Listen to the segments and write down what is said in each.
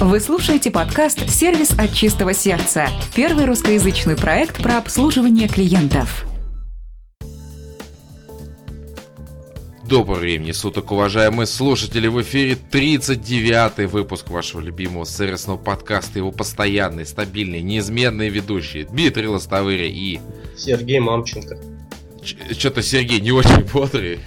Вы слушаете подкаст «Сервис от чистого сердца» – первый русскоязычный проект про обслуживание клиентов. Доброго времени суток, уважаемые слушатели! В эфире 39-й выпуск вашего любимого сервисного подкаста. Его постоянные, стабильные, неизменные ведущие Дмитрий Лостовыря и... Сергей Мамченко. Что-то Сергей не очень бодрый.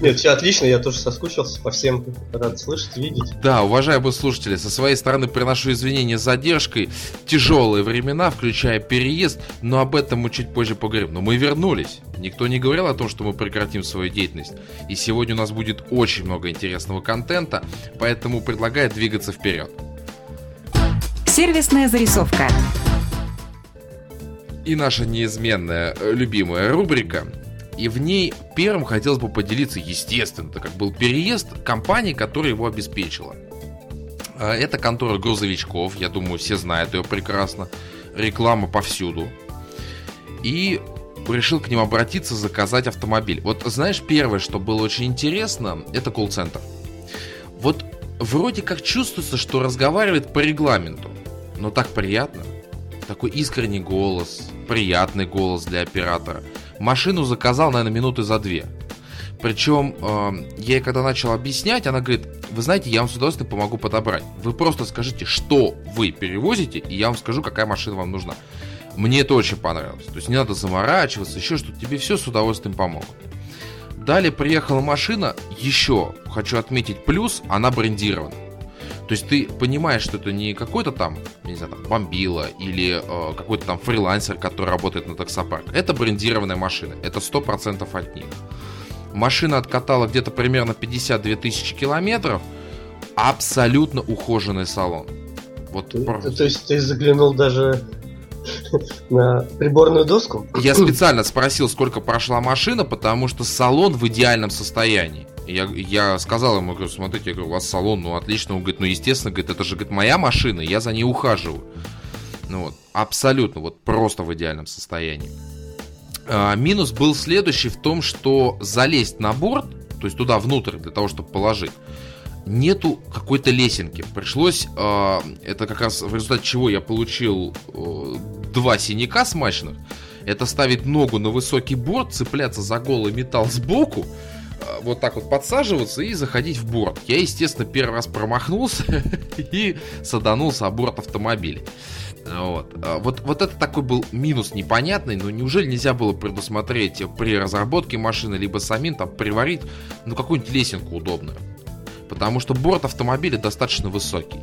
Нет, все отлично, я тоже соскучился по всем, рад слышать, видеть. Да, уважаемые слушатели, со своей стороны приношу извинения с задержкой. Тяжелые времена, включая переезд, но об этом мы чуть позже поговорим. Но мы вернулись. Никто не говорил о том, что мы прекратим свою деятельность. И сегодня у нас будет очень много интересного контента, поэтому предлагаю двигаться вперед. Сервисная зарисовка. И наша неизменная э, любимая рубрика и в ней первым хотелось бы поделиться, естественно, так как был переезд компании, которая его обеспечила. А, это контора грузовичков, я думаю, все знают ее прекрасно. Реклама повсюду. И решил к ним обратиться, заказать автомобиль. Вот знаешь, первое, что было очень интересно, это колл-центр. Вот вроде как чувствуется, что разговаривает по регламенту, но так приятно. Такой искренний голос, приятный голос для оператора – Машину заказал, наверное, минуты за две. Причем э, я ей когда начал объяснять, она говорит, вы знаете, я вам с удовольствием помогу подобрать. Вы просто скажите, что вы перевозите, и я вам скажу, какая машина вам нужна. Мне это очень понравилось. То есть не надо заморачиваться, еще что-то. Тебе все с удовольствием помогут. Далее приехала машина. Еще хочу отметить плюс, она брендирована. То есть ты понимаешь, что это не какой-то там, не знаю, там, бомбила или э, какой-то там фрилансер, который работает на таксопарк. Это брендированная машина. Это 100% от них. Машина откатала где-то примерно 52 тысячи километров. Абсолютно ухоженный салон. Вот то, просто. то есть ты заглянул даже на приборную доску? Я специально спросил, сколько прошла машина, потому что салон в идеальном состоянии. Я, я сказал ему, говорю, смотрите, я говорю, у вас салон, ну отлично. Он говорит, ну естественно, говорит, это же говорит, моя машина, я за ней ухаживаю. Ну вот, абсолютно, вот просто в идеальном состоянии. А, минус был следующий в том, что залезть на борт, то есть туда внутрь для того, чтобы положить, нету какой-то лесенки. Пришлось, э, это как раз в результате чего я получил э, два синяка смачных. Это ставить ногу на высокий борт, цепляться за голый металл сбоку, вот так вот подсаживаться и заходить в борт. Я, естественно, первый раз промахнулся и саданулся о борт автомобиля. Вот. А вот, вот это такой был минус непонятный, но неужели нельзя было предусмотреть при разработке машины, либо самим там приварить, ну, какую-нибудь лесенку удобную? Потому что борт автомобиля достаточно высокий.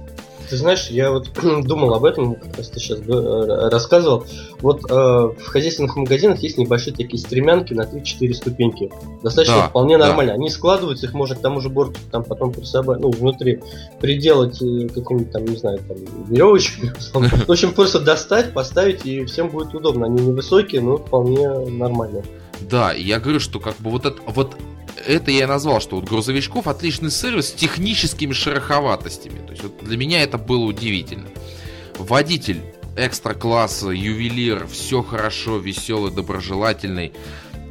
Ты знаешь, я вот думал об этом, как раз ты сейчас э, рассказывал. Вот э, в хозяйственных магазинах есть небольшие такие стремянки на 3-4 ступеньки. Достаточно да, вполне да. нормально. Они складываются, их можно к тому же борту там потом при собой, ну, внутри приделать э, каким-нибудь там, не знаю, там, веревочкой. В общем, просто достать, поставить, и всем будет удобно. Они невысокие, но вполне нормальные. Да, я говорю, что как бы вот это, вот это я и назвал, что вот грузовичков отличный сервис с техническими шероховатостями. То есть вот для меня это было удивительно. Водитель экстра класса, ювелир, все хорошо, веселый, доброжелательный.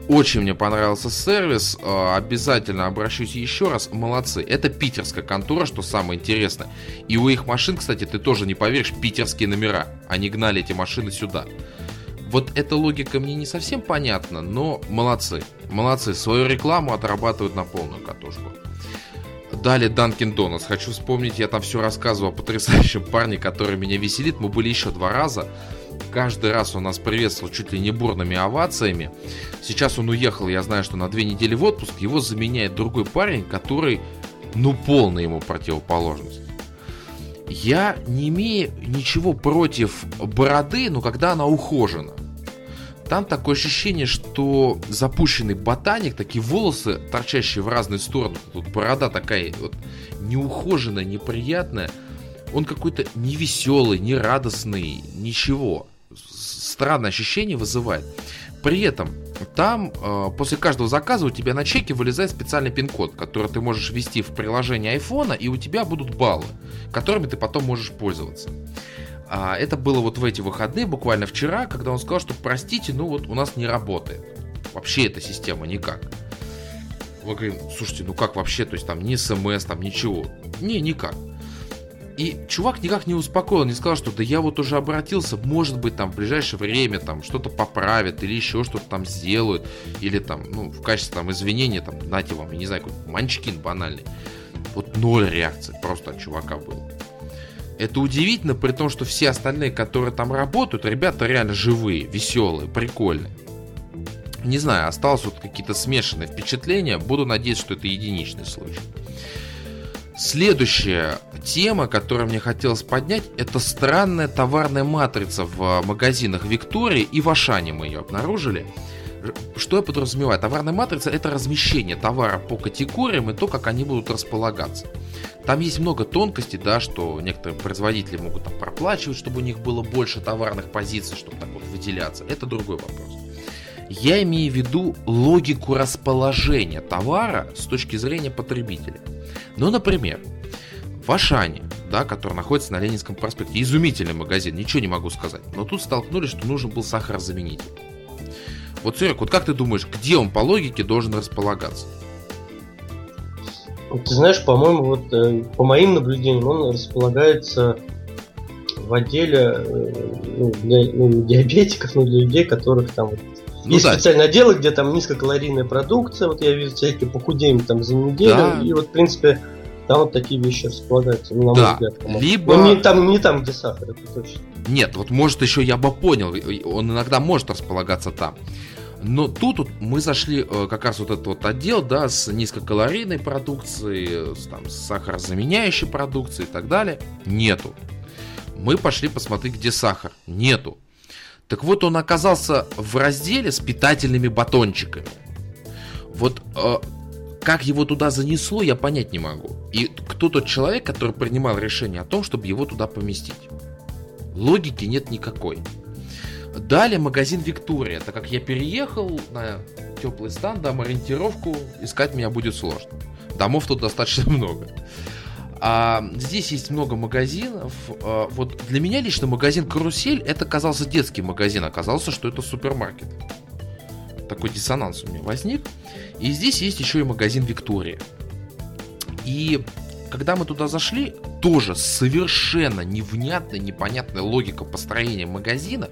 Очень мне понравился сервис, а, обязательно обращусь еще раз, молодцы. Это питерская контора, что самое интересное. И у их машин, кстати, ты тоже не поверишь, питерские номера. Они гнали эти машины сюда. Вот эта логика мне не совсем понятна, но молодцы. Молодцы, свою рекламу отрабатывают на полную катушку. Далее Данкин Донатс. Хочу вспомнить, я там все рассказывал о потрясающем парне, который меня веселит. Мы были еще два раза. Каждый раз он нас приветствовал чуть ли не бурными овациями. Сейчас он уехал, я знаю, что на две недели в отпуск. Его заменяет другой парень, который, ну, полная ему противоположность. Я не имею ничего против бороды, но когда она ухожена. Там такое ощущение, что запущенный ботаник, такие волосы, торчащие в разные стороны, тут борода такая вот неухоженная, неприятная, он какой-то невеселый, нерадостный, ничего. Странное ощущение вызывает. При этом там э, после каждого заказа у тебя на чеке вылезает специальный пин-код, который ты можешь ввести в приложение айфона, и у тебя будут баллы, которыми ты потом можешь пользоваться. А это было вот в эти выходные, буквально вчера, когда он сказал, что простите, ну вот у нас не работает. Вообще эта система никак. Мы говорим, слушайте, ну как вообще, то есть там ни смс, там ничего. Не, никак. И чувак никак не успокоил, не сказал, что да я вот уже обратился, может быть там в ближайшее время там что-то поправят или еще что-то там сделают, или там, ну, в качестве там извинения там, нате вам, я не знаю, какой-то манчкин банальный. Вот ноль реакции просто от чувака было. Это удивительно, при том, что все остальные, которые там работают, ребята реально живые, веселые, прикольные. Не знаю, осталось вот какие-то смешанные впечатления. Буду надеяться, что это единичный случай. Следующая тема, которую мне хотелось поднять, это странная товарная матрица в магазинах Виктории и в Ашане мы ее обнаружили. Что я подразумеваю? Товарная матрица это размещение товара по категориям и то, как они будут располагаться. Там есть много тонкостей, да, что некоторые производители могут там проплачивать, чтобы у них было больше товарных позиций, чтобы так вот выделяться. Это другой вопрос. Я имею в виду логику расположения товара с точки зрения потребителя. Ну, например, в Ашане, да, который находится на Ленинском проспекте, изумительный магазин, ничего не могу сказать. Но тут столкнулись, что нужен был сахарозаменитель. Вот, Серег, вот как ты думаешь, где он по логике должен располагаться? Ты знаешь, по-моему, вот э, по моим наблюдениям, он располагается в отделе э, ну, для ну, диабетиков, но для людей, которых там ну, есть да. специальные отделы, где там низкокалорийная продукция, вот я вижу всякие похудеем там за неделю, да. и вот, в принципе, там вот такие вещи располагаются, ну, на да. мой взгляд. Либо... Но не там, не там, где сахар, это точно. Нет, вот может еще я бы понял, он иногда может располагаться там. Но тут вот мы зашли э, как раз вот этот вот отдел, да, с низкокалорийной продукцией, с, там, с сахарозаменяющей продукцией и так далее. Нету. Мы пошли посмотреть, где сахар. Нету. Так вот, он оказался в разделе с питательными батончиками. Вот э, как его туда занесло, я понять не могу. И кто тот человек, который принимал решение о том, чтобы его туда поместить? Логики нет никакой. Далее магазин Виктория. Так как я переехал на теплый стан, дам ориентировку, искать меня будет сложно. Домов тут достаточно много. А, здесь есть много магазинов. А, вот для меня лично магазин Карусель это казался детский магазин, оказалось, что это супермаркет. Такой диссонанс у меня возник. И здесь есть еще и магазин Виктория. И когда мы туда зашли, тоже совершенно невнятная, непонятная логика построения магазина.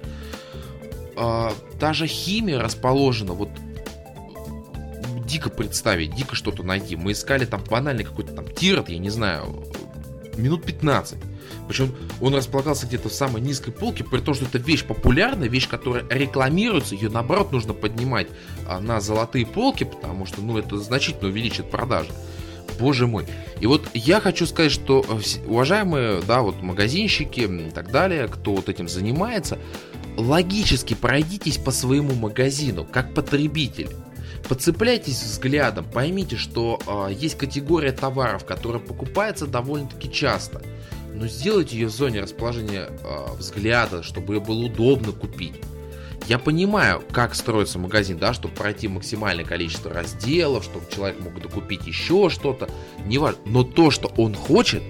Даже химия расположена вот дико представить, дико что-то найти. Мы искали там банальный какой-то там тирот, я не знаю, минут 15. Причем он располагался где-то в самой низкой полке, при том, что это вещь популярная, вещь, которая рекламируется, ее наоборот нужно поднимать а, на золотые полки, потому что, ну, это значительно увеличит продажи. Боже мой. И вот я хочу сказать, что э, уважаемые, да, вот магазинщики и так далее, кто вот этим занимается, логически пройдитесь по своему магазину, как потребитель. Подцепляйтесь взглядом, поймите, что э, есть категория товаров, которая покупается довольно-таки часто. Но сделайте ее в зоне расположения э, взгляда, чтобы ее было удобно купить. Я понимаю, как строится магазин, да, чтобы пройти максимальное количество разделов, чтобы человек мог докупить еще что-то, не важно. Но то, что он хочет,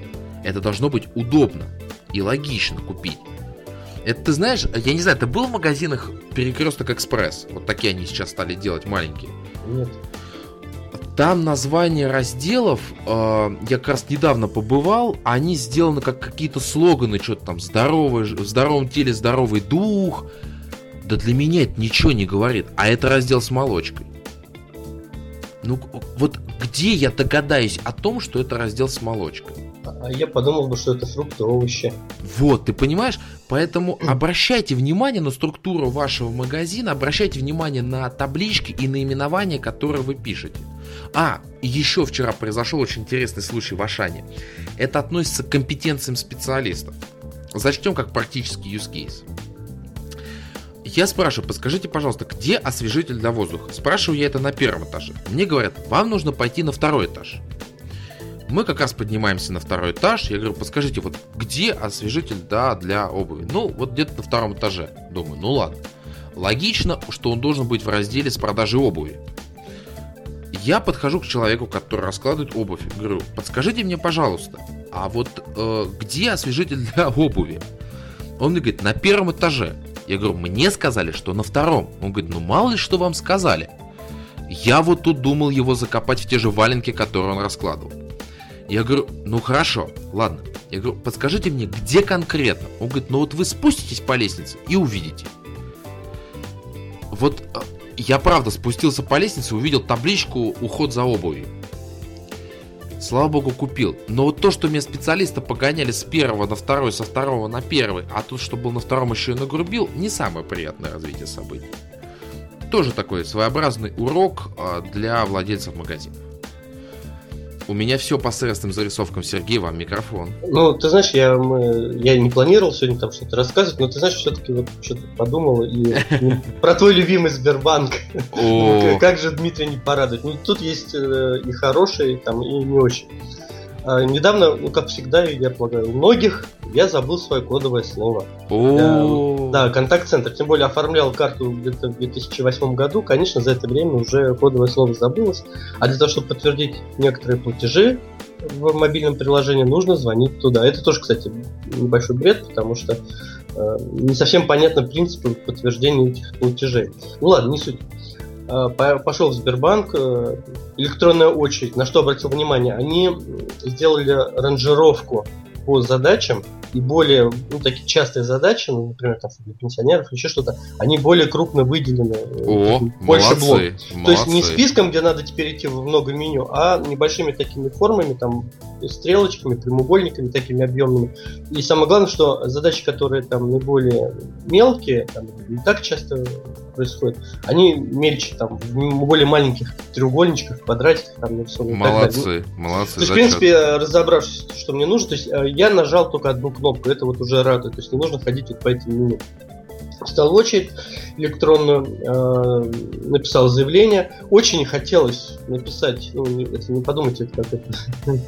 это должно быть удобно и логично купить. Это ты знаешь, я не знаю, ты был в магазинах Перекресток Экспресс? Вот такие они сейчас стали делать маленькие. Нет. Там название разделов, э, я как раз недавно побывал, они сделаны как какие-то слоганы, что-то там здоровый, в здоровом теле здоровый дух. Да для меня это ничего не говорит. А это раздел с молочкой. Ну вот где я догадаюсь о том, что это раздел с молочкой? А я подумал бы, что это фрукты, овощи. Вот, ты понимаешь? Поэтому обращайте внимание на структуру вашего магазина, обращайте внимание на таблички и наименования, которые вы пишете. А, еще вчера произошел очень интересный случай в Ашане. Это относится к компетенциям специалистов. Зачтем как практический use case. Я спрашиваю, подскажите, пожалуйста, где освежитель для воздуха? Спрашиваю я это на первом этаже. Мне говорят, вам нужно пойти на второй этаж. Мы как раз поднимаемся на второй этаж. Я говорю, подскажите, вот где освежитель да, для обуви? Ну, вот где-то на втором этаже. Думаю, ну ладно. Логично, что он должен быть в разделе с продажей обуви. Я подхожу к человеку, который раскладывает обувь. Говорю, подскажите мне, пожалуйста, а вот э, где освежитель для обуви? Он мне говорит, на первом этаже. Я говорю, мне сказали, что на втором. Он говорит, ну мало ли что вам сказали. Я вот тут думал его закопать в те же валенки, которые он раскладывал. Я говорю, ну хорошо, ладно. Я говорю, подскажите мне, где конкретно? Он говорит, ну вот вы спуститесь по лестнице и увидите. Вот э, я правда спустился по лестнице, увидел табличку «Уход за обувью». Слава богу, купил. Но вот то, что меня специалисты погоняли с первого на второй, со второго на первый, а тут, что был на втором еще и нагрубил, не самое приятное развитие событий. Тоже такой своеобразный урок а, для владельцев магазинов. У меня все по средствам зарисовкам. Сергей, вам микрофон. Ну, ты знаешь, я, мы, я не планировал сегодня там что-то рассказывать, но ты знаешь, все-таки вот что-то подумал и про твой любимый Сбербанк. Как же Дмитрий не порадует? Ну, тут есть э, и хорошие, там, и не очень. А, недавно, ну как всегда, я полагаю, у многих я забыл свое кодовое слово. О Да, контакт-центр. Тем более оформлял карту где-то в 2008 году. Конечно, за это время уже кодовое слово забылось. А для того, чтобы подтвердить некоторые платежи в мобильном приложении, нужно звонить туда. Это тоже, кстати, небольшой бред, потому что э, не совсем понятно принципы подтверждения этих платежей. Ну ладно, не суть. Э, пошел в Сбербанк, э, электронная очередь, на что обратил внимание, они сделали ранжировку по задачам, и более ну, такие частые задачи, ну, например, там, для пенсионеров, еще что-то, они более крупно выделены. О, больше молодцы, блок. Молодцы. То есть не списком, где надо теперь идти в много меню, а небольшими такими формами, там, стрелочками, прямоугольниками такими объемными. И самое главное, что задачи, которые там наиболее мелкие, там, не так часто происходят, они мельче, там, в более маленьких треугольничках, квадратиках там нарисованы. Молодцы, молодцы. То есть, в принципе, разобравшись, что мне нужно, то есть э, я нажал только одну кнопку, это вот уже радует, то есть не нужно ходить вот по этим меню. Встал в очередь электронную, э, написал заявление. Очень хотелось написать, ну, это не подумайте, это как это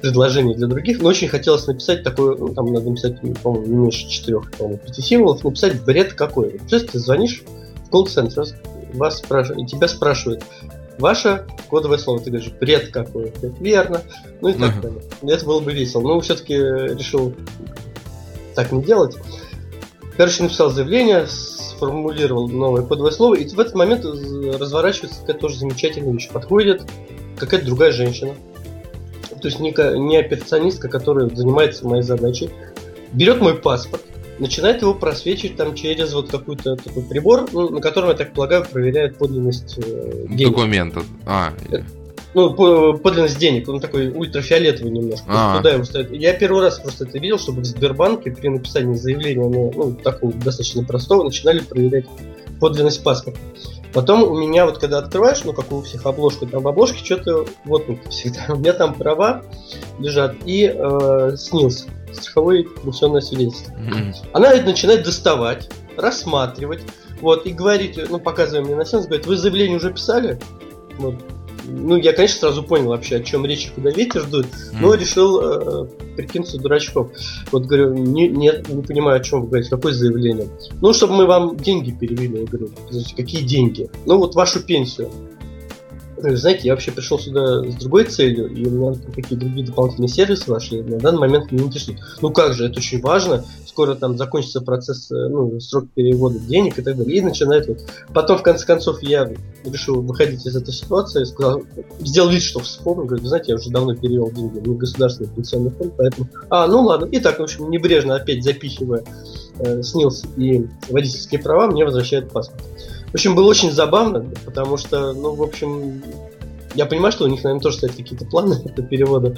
предложение для других, но очень хотелось написать такое, ну, там надо написать, по-моему, не меньше четырех, по-моему, пяти символов, написать бред какой. То есть ты звонишь в колл-центр, вас спрашивают, тебя спрашивают, ваше кодовое слово. Ты говоришь, бред какой. Это верно. Ну и так далее. Это было бы весело. Но все-таки решил так не делать. Короче, написал заявление, сформулировал новое кодовое слово, и в этот момент разворачивается какая-то тоже замечательная вещь. Подходит какая-то другая женщина, то есть не, не операционистка, которая занимается моей задачей, берет мой паспорт, начинает его просвечивать там через вот какой-то такой прибор, ну, на котором, я так полагаю, проверяет подлинность э, денег. Документов. А, э, ну, подлинность денег, он такой ультрафиолетовый немножко. А. Туда его ставят. Я первый раз просто это видел, чтобы в Сбербанке при написании заявления, ну, ну такого достаточно простого, начинали проверять подлинность паспорта. Потом у меня вот когда открываешь, ну как у всех обложку, там в обложке что-то вот всегда. У меня там права лежат и э, снился страховое пенсионное свидетельство. Mm-hmm. Она это начинает доставать, рассматривать, вот, и говорит, ну, показывая мне на сеанс, говорит, вы заявление уже писали? Вот. Ну, я, конечно, сразу понял вообще, о чем речь, куда ветер дует, mm. но решил э, прикинуться дурачком. Вот говорю, не, нет, не понимаю, о чем вы говорите, какое заявление. Ну, чтобы мы вам деньги перевели. Я говорю, какие деньги? Ну, вот вашу пенсию. Знаете, я вообще пришел сюда с другой целью, и у меня какие другие дополнительные сервисы вошли. На данный момент меня интересует. Ну как же, это очень важно. Скоро там закончится процесс, э, ну, срок перевода денег и так далее. И начинает вот. Потом, в конце концов, я решил выходить из этой ситуации, сказал, сделал вид, что вспомнил, говорю, знаете, я уже давно перевел деньги в государственный пенсионный фонд, поэтому... А, ну ладно. И так, в общем, небрежно опять запихивая э, снился и водительские права, мне возвращают паспорт. В общем, было очень забавно, потому что, ну, в общем, я понимаю, что у них, наверное, тоже стоят какие-то планы по переводу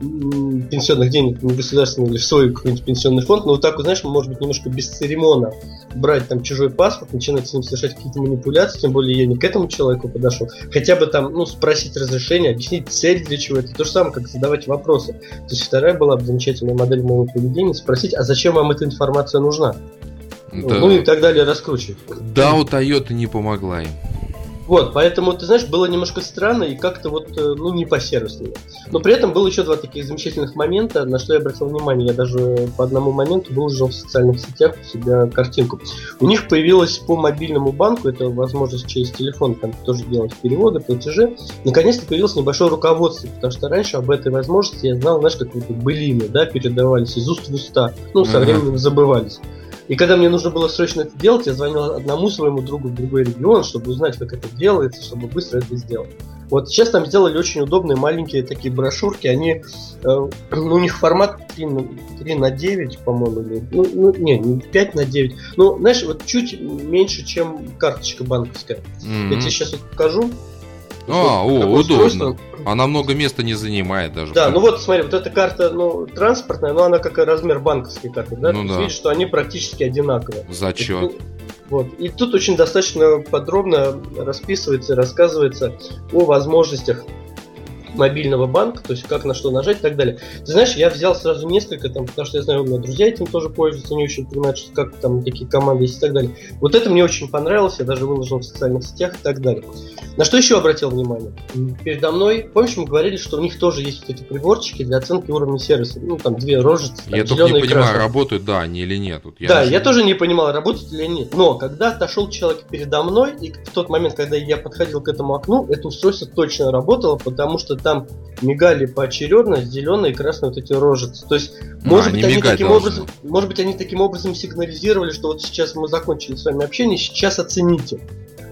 пенсионных денег в государственный или в свой какой-нибудь пенсионный фонд, но вот так, вот, знаешь, может быть, немножко без церемона брать там чужой паспорт, начинать с ним совершать какие-то манипуляции, тем более я не к этому человеку подошел, хотя бы там, ну, спросить разрешение, объяснить цель для чего это, то же самое, как задавать вопросы. То есть вторая была бы замечательная модель моего поведения, спросить, а зачем вам эта информация нужна? Да. Ну и так далее раскручивать. Да, у Toyota не помогла им. Вот, поэтому, ты знаешь, было немножко странно и как-то вот, э, ну, не по-сервисному. Но при этом было еще два таких замечательных момента, на что я обратил внимание. Я даже по одному моменту выложил в социальных сетях у себя картинку. У них появилась по мобильному банку, это возможность через телефон там тоже делать переводы, платежи. Наконец-то появилось небольшое руководство, потому что раньше об этой возможности я знал, знаешь, как вот былины, да, передавались из уст в уста, ну, со временем забывались. И когда мне нужно было срочно это делать, я звонил одному своему другу в другой регион, чтобы узнать, как это делается, чтобы быстро это сделать. Вот сейчас там сделали очень удобные маленькие такие брошюрки. Они, э, ну, у них формат 3 на, 3 на 9, по-моему, или, ну, ну, не, не 5 на 9. Ну, знаешь, вот чуть меньше, чем карточка банковская. Mm-hmm. Я тебе сейчас вот покажу. А, о, удобно. Она много места не занимает даже. Да, ну вот смотри, вот эта карта, ну, транспортная, но она как размер банковской карты, да? Ну, Ты да. видишь, что они практически одинаковые. Зачет. Вот. И тут очень достаточно подробно расписывается рассказывается о возможностях мобильного банка, то есть как на что нажать и так далее. Ты знаешь, я взял сразу несколько, там, потому что я знаю, у меня друзья этим тоже пользуются, не очень понимают, что как там такие команды есть и так далее. Вот это мне очень понравилось, я даже выложил в социальных сетях и так далее. На что еще обратил внимание? Передо мной, помнишь, мы говорили, что у них тоже есть вот эти приборчики для оценки уровня сервиса. Ну, там две рожицы. я только не понимаю, красные. работают, да, они или нет. Вот я да, я тоже не понимал, работают или нет. Но когда отошел человек передо мной, и в тот момент, когда я подходил к этому окну, это устройство точно работало, потому что там мигали поочередно зеленые и красные вот эти рожицы. То есть, а, может быть, они таким образом, может быть, они таким образом сигнализировали, что вот сейчас мы закончили с вами общение, сейчас оцените.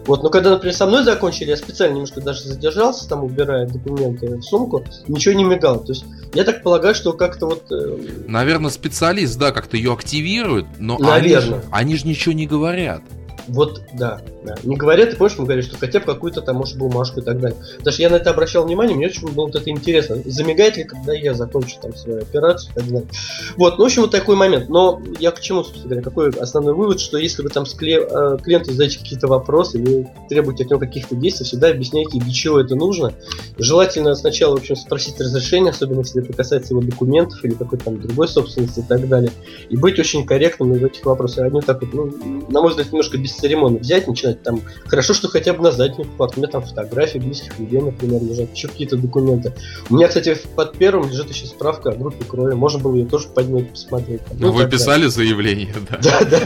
Вот, но когда, например, со мной закончили, я специально немножко даже задержался, там убирая документы в сумку, ничего не мигало. То есть я так полагаю, что как-то вот... Э... Наверное, специалист, да, как-то ее активирует, но Наверное. они, они же ничего не говорят. Вот, да, да. Не говорят, ты помнишь, мы говорили, что хотя бы какую-то там, может, бумажку и так далее. Потому что я на это обращал внимание, мне очень было вот это интересно. Замигает ли, когда я закончу там свою операцию и так далее. Вот, ну, в общем, вот такой момент. Но я к чему, собственно говоря, какой основной вывод, что если вы там с э, клиенту задаете какие-то вопросы или требуете от него каких-то действий, всегда объясняйте, для чего это нужно. Желательно сначала, в общем, спросить разрешение, особенно если это касается его документов или какой-то там другой собственности и так далее. И быть очень корректным в этих вопросах. Они так вот, ну, на мой взгляд, немножко без церемонно взять, начинать там, хорошо, что хотя бы на заднюю вкладку, у меня там фотографии близких людей, например, лежат, еще какие-то документы. У меня, кстати, под первым лежит еще справка о группе крови, можно было ее тоже поднять, посмотреть. Ну, вы писали заявление, да? Да, да,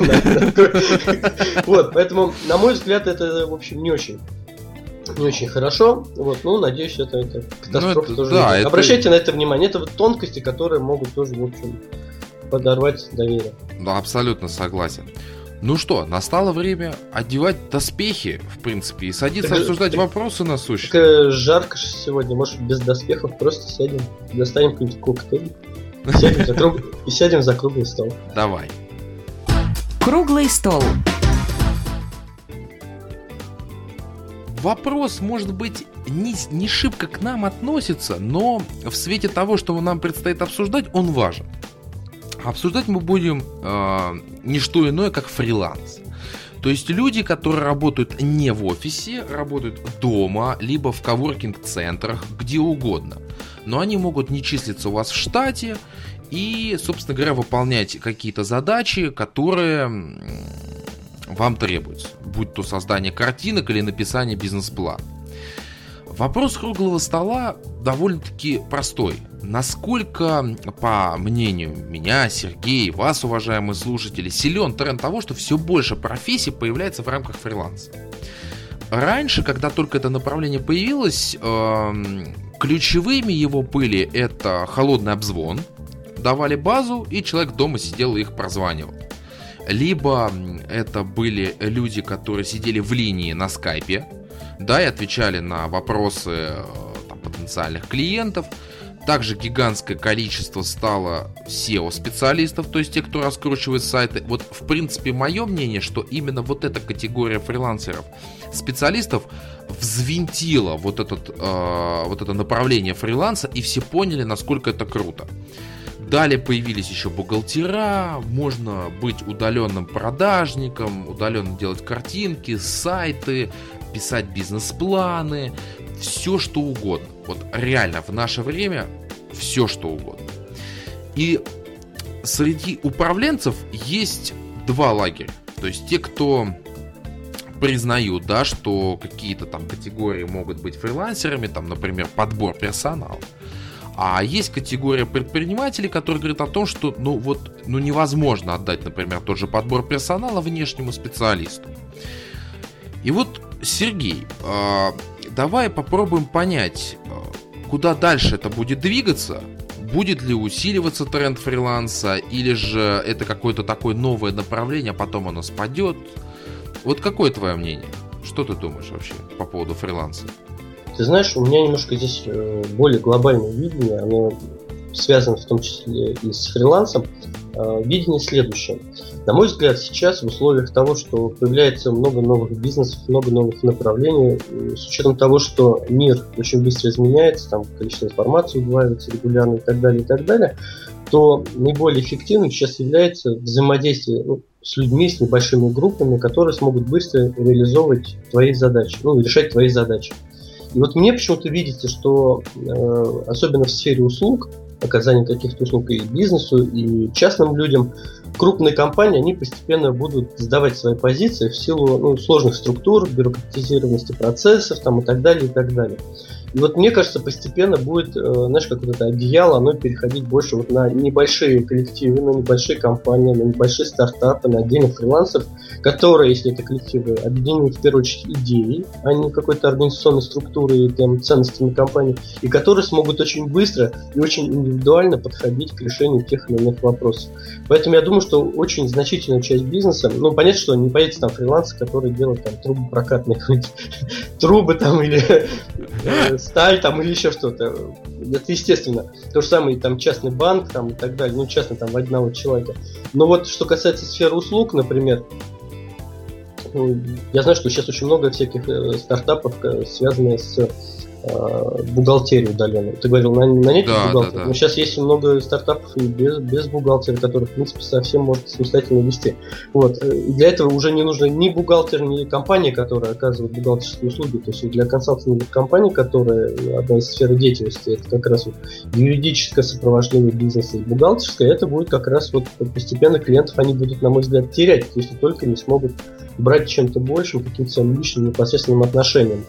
да. Вот, поэтому, на мой взгляд, это, в общем, не очень не очень хорошо. Вот, ну, надеюсь, это, это катастрофа ну, это, тоже. Да, это... Обращайте на это внимание. Это вот тонкости, которые могут тоже, в общем, подорвать доверие. Да, абсолютно согласен. Ну что, настало время одевать доспехи, в принципе, и садиться так, обсуждать так, вопросы насущные. Так э, жарко сегодня, может без доспехов просто сядем, достанем какой-нибудь коктейль сядем за круг... и сядем за круглый стол. Давай. Круглый стол. Вопрос, может быть, не, не шибко к нам относится, но в свете того, что нам предстоит обсуждать, он важен. Обсуждать мы будем э, не что иное, как фриланс. То есть люди, которые работают не в офисе, работают дома, либо в коворкинг-центрах, где угодно. Но они могут не числиться у вас в штате и, собственно говоря, выполнять какие-то задачи, которые вам требуются. Будь то создание картинок или написание бизнес-плана. Вопрос круглого стола довольно-таки простой. Насколько, по мнению меня, Сергея, вас, уважаемые слушатели, силен тренд того, что все больше профессий появляется в рамках фриланса? Раньше, когда только это направление появилось, э, ключевыми его были это холодный обзвон, давали базу, и человек дома сидел и их прозванивал. Либо это были люди, которые сидели в линии на скайпе, да, и отвечали на вопросы э, там, потенциальных клиентов. Также гигантское количество стало SEO-специалистов, то есть те, кто раскручивает сайты. Вот, в принципе, мое мнение, что именно вот эта категория фрилансеров, специалистов, взвинтила вот, этот, э, вот это направление фриланса, и все поняли, насколько это круто. Далее появились еще бухгалтера, можно быть удаленным продажником, удаленно делать картинки, сайты, писать бизнес-планы, все что угодно. Вот реально в наше время все что угодно. И среди управленцев есть два лагеря. То есть те, кто признают, да, что какие-то там категории могут быть фрилансерами, там, например, подбор персонала. А есть категория предпринимателей, которые говорят о том, что ну вот ну невозможно отдать, например, тот же подбор персонала внешнему специалисту. И вот Сергей, а, давай попробуем понять, а, куда дальше это будет двигаться. будет ли усиливаться тренд фриланса, или же это какое-то такое новое направление, а потом оно спадет. Вот какое твое мнение? Что ты думаешь вообще по поводу фриланса? Ты знаешь, у меня немножко здесь э, более глобальное видение, оно связано в том числе и с фрилансом. Э, видение следующее. На мой взгляд, сейчас в условиях того, что появляется много новых бизнесов, много новых направлений, с учетом того, что мир очень быстро изменяется, там количество информации удваивается регулярно и так далее, и так далее, то наиболее эффективным сейчас является взаимодействие ну, с людьми, с небольшими группами, которые смогут быстро реализовывать твои задачи, ну, решать твои задачи. И вот мне почему-то видится, что э, особенно в сфере услуг, оказания каких-то услуг и бизнесу, и частным людям, крупные компании, они постепенно будут сдавать свои позиции в силу ну, сложных структур, бюрократизированности процессов там, и так далее, и так далее. И вот мне кажется, постепенно будет, э, знаешь, как вот это одеяло, оно переходить больше вот на небольшие коллективы, на небольшие компании, на небольшие стартапы, на отдельных фрилансов, которые, если это коллективы, объединены в первую очередь идеей, а не какой-то организационной структурой и там, ценностями компании, и которые смогут очень быстро и очень индивидуально подходить к решению тех или иных вопросов. Поэтому я думаю, что очень значительная часть бизнеса, ну, понятно, что не появится там фрилансы, которые делают там трубы прокатные, трубы там или э, сталь там или еще что-то. Это естественно. То же самое там частный банк там и так далее, ну, частный там в одного человека. Но вот что касается сферы услуг, например, ну, я знаю, что сейчас очень много всяких э, стартапов, э, связанных с бухгалтерию удаленную. Ты говорил, на, на да, бухгалтер. Да, да. Но сейчас есть много стартапов и без, без бухгалтера, которые, в принципе, совсем может самостоятельно вести. Вот. И для этого уже не нужно ни бухгалтер, ни компания, которая оказывает бухгалтерские услуги. То есть для консалтинговых компаний, которая одна из сфер деятельности, это как раз вот юридическое сопровождение бизнеса и бухгалтерское, это будет как раз вот постепенно клиентов они будут, на мой взгляд, терять, если только не смогут брать чем-то большим, каким-то своим личным непосредственным отношением.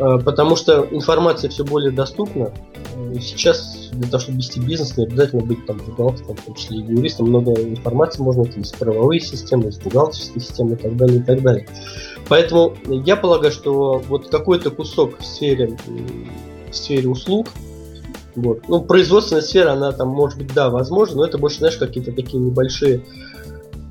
Э, потому что информация все более доступна. Э, сейчас для того, чтобы вести бизнес, не обязательно быть там бухгалтером, в том числе и юристом. Много информации можно найти из правовые системы, из бухгалтерской системы и так далее, и так далее. Поэтому я полагаю, что вот какой-то кусок в сфере, в сфере услуг, вот. Ну, производственная сфера, она там, может быть, да, возможно, но это больше, знаешь, какие-то такие небольшие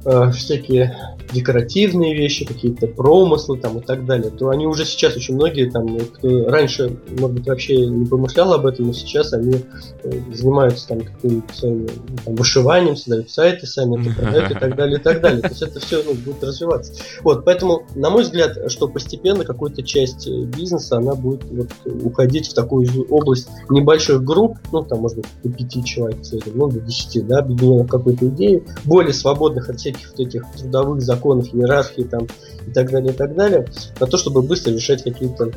э, всякие декоративные вещи, какие-то промыслы там и так далее, то они уже сейчас очень многие там, кто раньше, может быть, вообще не помышлял об этом, но сейчас они э, занимаются там каким-то там, вышиванием, создают сайты сами продают и так далее, и так далее. То есть это все ну, будет развиваться. Вот, поэтому, на мой взгляд, что постепенно какая-то часть э, бизнеса, она будет вот, уходить в такую область небольших групп, ну, там, может быть, до пяти человек ну, до десяти, да, объединенных какой-то идеей, более свободных от всяких вот этих трудовых законов, законов, иерархии там, и так далее, и так далее, на то, чтобы быстро решать какие-то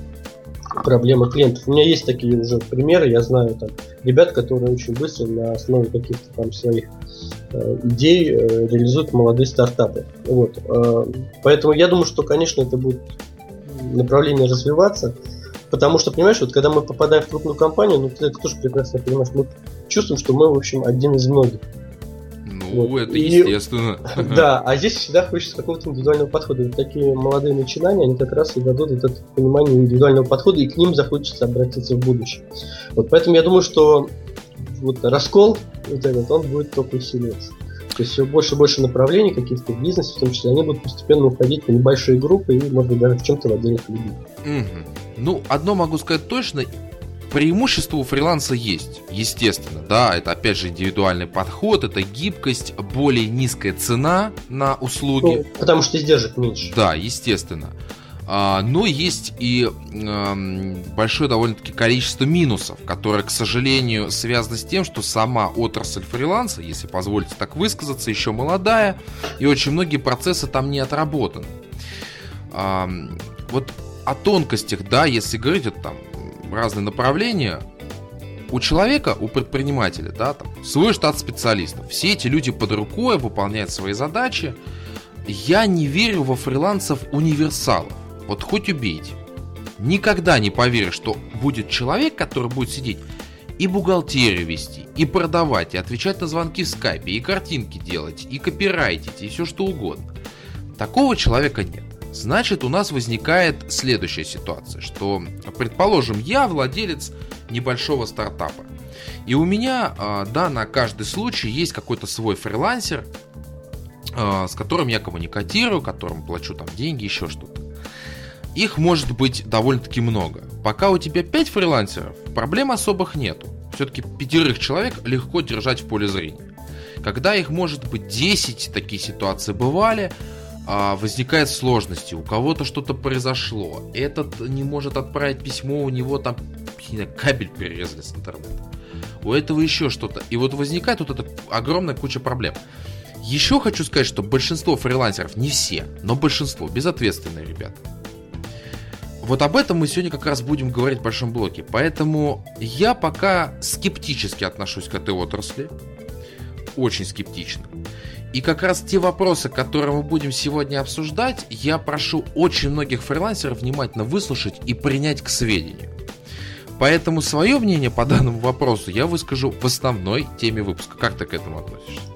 проблемы клиентов. У меня есть такие уже примеры, я знаю там ребят, которые очень быстро на основе каких-то там своих э, идей э, реализуют молодые стартапы. Вот. Э, поэтому я думаю, что, конечно, это будет направление развиваться, потому что, понимаешь, вот когда мы попадаем в крупную компанию, ну ты это тоже прекрасно понимаешь, мы чувствуем, что мы, в общем, один из многих. Ну, вот. это естественно. Да, а здесь всегда хочется какого-то индивидуального подхода. Вот такие молодые начинания, они как раз и дадут это понимание индивидуального подхода, и к ним захочется обратиться в будущем. Вот поэтому я думаю, что вот раскол вот этот, он будет только усиливаться. То есть все больше и больше направлений каких-то бизнесов, в том числе, они будут постепенно уходить на небольшие группы и, может быть, даже в чем-то в отдельных людей. Угу. Ну, одно могу сказать точно, Преимущество у фриланса есть, естественно, да, это опять же индивидуальный подход, это гибкость, более низкая цена на услуги. Ну, потому что издержек меньше. Да, естественно. А, но есть и большое довольно-таки количество минусов, которые, к сожалению, связаны с тем, что сама отрасль фриланса, если позволите так высказаться, еще молодая, и очень многие процессы там не отработаны. Вот о тонкостях, да, если говорить, это там разные направления, у человека, у предпринимателя, да, там, свой штат специалистов. Все эти люди под рукой выполняют свои задачи. Я не верю во фрилансов универсалов. Вот хоть убейте. Никогда не поверю, что будет человек, который будет сидеть и бухгалтерию вести, и продавать, и отвечать на звонки в скайпе, и картинки делать, и копирайтить, и все что угодно. Такого человека нет. Значит, у нас возникает следующая ситуация, что, предположим, я владелец небольшого стартапа. И у меня, а, да, на каждый случай есть какой-то свой фрилансер, а, с которым я коммуникатирую, которому плачу там деньги, еще что-то. Их может быть довольно-таки много. Пока у тебя 5 фрилансеров, проблем особых нету. Все-таки пятерых человек легко держать в поле зрения. Когда их может быть 10, такие ситуации бывали, а, возникает сложности, у кого-то что-то произошло, этот не может отправить письмо, у него там кабель перерезали с интернета, у этого еще что-то. И вот возникает вот эта огромная куча проблем. Еще хочу сказать, что большинство фрилансеров, не все, но большинство, безответственные ребята. Вот об этом мы сегодня как раз будем говорить в большом блоке. Поэтому я пока скептически отношусь к этой отрасли. Очень скептично. И как раз те вопросы, которые мы будем сегодня обсуждать, я прошу очень многих фрилансеров внимательно выслушать и принять к сведению. Поэтому свое мнение по данному вопросу я выскажу в основной теме выпуска. Как ты к этому относишься?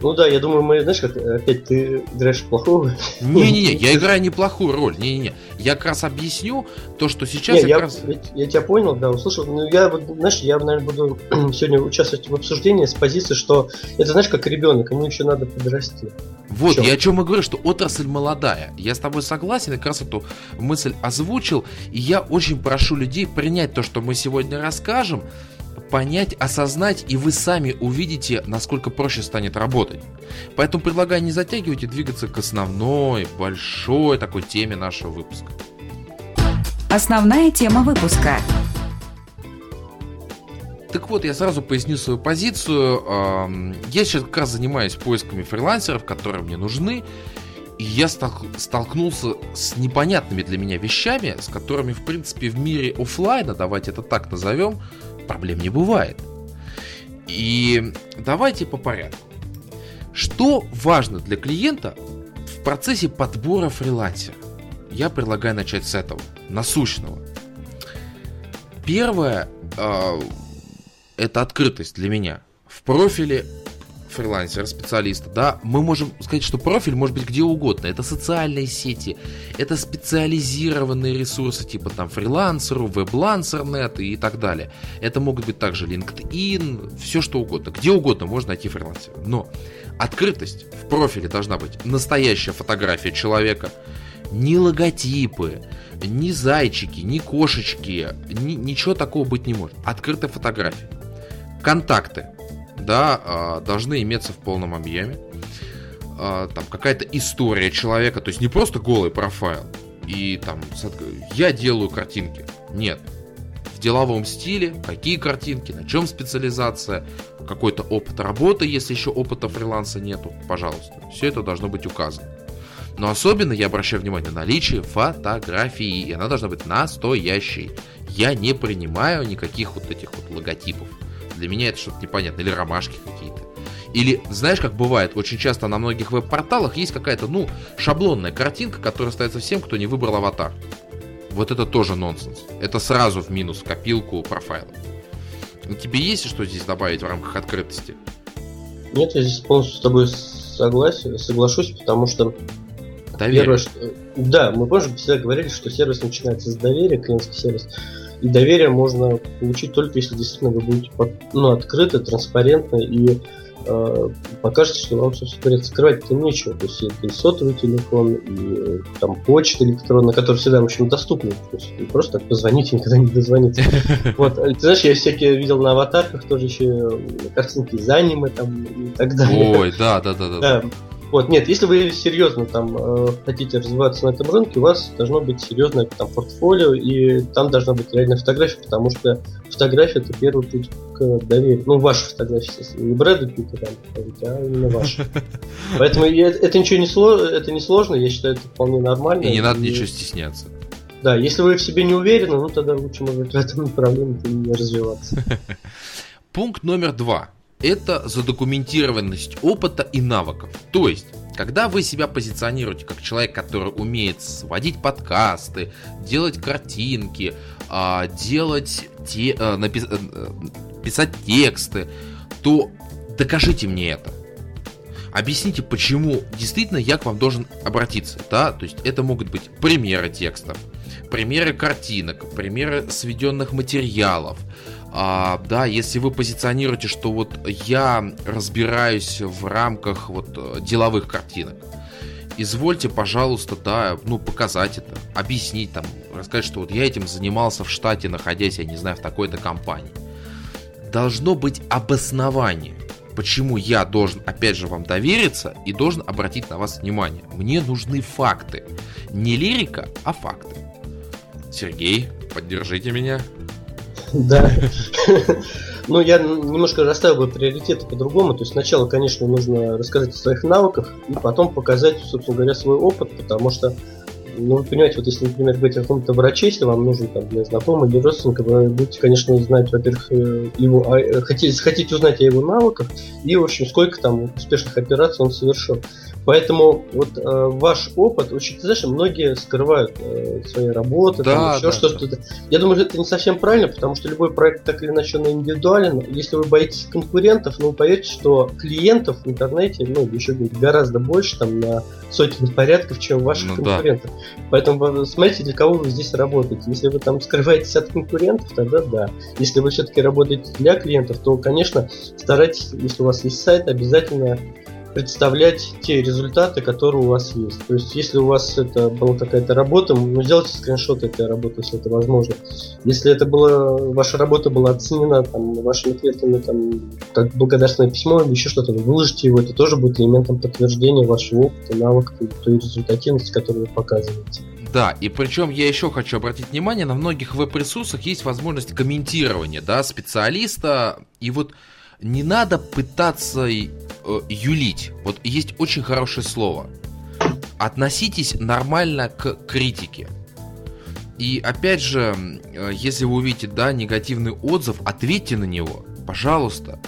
Ну да, я думаю, мы, знаешь, как опять ты играешь плохую. Не-не-не, я играю неплохую роль. Не-не-не. Я как раз объясню то, что сейчас не, я, я, раз... я, я тебя понял, да, услышал. Ну, я, знаешь, я, наверное, буду сегодня участвовать в обсуждении с позиции, что это, знаешь, как ребенок, ему еще надо подрасти. Вот, я о чем и говорю, что отрасль молодая. Я с тобой согласен, и как раз эту мысль озвучил. И я очень прошу людей принять то, что мы сегодня расскажем, понять, осознать, и вы сами увидите, насколько проще станет работать. Поэтому предлагаю не затягивать и двигаться к основной, большой такой теме нашего выпуска. Основная тема выпуска. Так вот, я сразу поясню свою позицию. Я сейчас как раз занимаюсь поисками фрилансеров, которые мне нужны. И я столкнулся с непонятными для меня вещами, с которыми, в принципе, в мире офлайна, давайте это так назовем, проблем не бывает. И давайте по порядку. Что важно для клиента в процессе подбора фрилансера? Я предлагаю начать с этого, насущного. Первое э, это открытость для меня. В профиле фрилансера, специалиста, да, мы можем сказать, что профиль может быть где угодно. Это социальные сети, это специализированные ресурсы, типа там фрилансеру, веб-лансернет и так далее. Это могут быть также LinkedIn, все что угодно. Где угодно можно найти фрилансера. Но открытость в профиле должна быть настоящая фотография человека, не логотипы, ни зайчики, ни кошечки, ни, ничего такого быть не может. Открытая фотография. Контакты да, а, должны иметься в полном объеме. А, там какая-то история человека, то есть не просто голый профайл. И там я делаю картинки. Нет. В деловом стиле, какие картинки, на чем специализация, какой-то опыт работы, если еще опыта фриланса нету, пожалуйста. Все это должно быть указано. Но особенно я обращаю внимание на наличие фотографии, и она должна быть настоящей. Я не принимаю никаких вот этих вот логотипов. Для меня это что-то непонятное. Или ромашки какие-то. Или, знаешь, как бывает, очень часто на многих веб-порталах есть какая-то, ну, шаблонная картинка, которая ставится всем, кто не выбрал аватар. Вот это тоже нонсенс. Это сразу в минус копилку профайла. Тебе есть что здесь добавить в рамках открытости? Нет, я здесь полностью с тобой согласен, соглашусь, потому что Доверие. Первое, что, да, мы позже всегда говорили, что сервис начинается с доверия, клиентский сервис. И доверие можно получить только если действительно вы будете ну, открыты, транспарентны и э, покажете, что вам, собственно говоря, скрывать-то нечего. То есть это и сотовый телефон, и там почта электронная, которая всегда, в общем, доступна. То есть просто так позвоните, никогда не дозвониться. Вот, ты знаешь, я всякие видел на аватарках тоже еще картинки из аниме там и так далее. Ой, да, да, да, да. Вот, нет, если вы серьезно там э, хотите развиваться на этом рынке, у вас должно быть серьезное там портфолио, и там должна быть реальная фотография, потому что фотография это первый путь к доверию. Ну, ваша фотография, естественно, не Брэда Питта там, а именно ваша. Поэтому это ничего не сложно, это не сложно, я считаю, это вполне нормально. И не надо ничего стесняться. Да, если вы в себе не уверены, ну тогда лучше, может, в этом направлении не развиваться. Пункт номер два это задокументированность опыта и навыков. То есть, когда вы себя позиционируете как человек, который умеет сводить подкасты, делать картинки, а, делать те, а, напис, э, писать тексты, то докажите мне это. Объясните, почему действительно я к вам должен обратиться, да? То есть это могут быть примеры текстов, примеры картинок, примеры сведенных материалов, а, да, если вы позиционируете, что вот я разбираюсь в рамках вот э, деловых картинок, извольте, пожалуйста, да, ну, показать это, объяснить там, рассказать, что вот я этим занимался в штате, находясь, я не знаю, в такой-то компании. Должно быть обоснование, почему я должен, опять же, вам довериться и должен обратить на вас внимание. Мне нужны факты. Не лирика, а факты. Сергей, поддержите меня. Да. Ну, я немножко расставил бы приоритеты по-другому. То есть сначала, конечно, нужно рассказать о своих навыках и потом показать, собственно говоря, свой опыт, потому что ну, вы понимаете, вот если, например, говорить о каком-то враче, если вам нужен там для знакомого или родственника, вы будете, конечно, знать, во-первых, э, его, а, э, хотите, хотите узнать о его навыках и, в общем, сколько там успешных операций он совершил. Поэтому вот э, ваш опыт, очень, знаешь, многие скрывают э, свои работы, да, там, еще да, что-то. Да. Я думаю, это не совсем правильно, потому что любой проект так или иначе он индивидуален. Если вы боитесь конкурентов, ну, поверьте, что клиентов в интернете, ну, еще будет гораздо больше, там, на сотни порядков, чем ваших ну, конкурентов. Да. Поэтому смотрите, для кого вы здесь работаете. Если вы там скрываетесь от конкурентов, тогда да. Если вы все-таки работаете для клиентов, то, конечно, старайтесь, если у вас есть сайт, обязательно представлять те результаты, которые у вас есть. То есть, если у вас это была какая-то работа, ну, сделайте скриншот этой работы, если это возможно. Если это была, ваша работа была оценена там, вашими ответами, там, как благодарственное письмо или еще что-то, выложите его, это тоже будет элементом подтверждения вашего опыта, навыков и той результативности, которую вы показываете. Да, и причем я еще хочу обратить внимание, на многих веб-ресурсах есть возможность комментирования, да, специалиста, и вот не надо пытаться Э, юлить. Вот есть очень хорошее слово. Относитесь нормально к критике. И опять же, э, если вы увидите, да, негативный отзыв, ответьте на него, пожалуйста.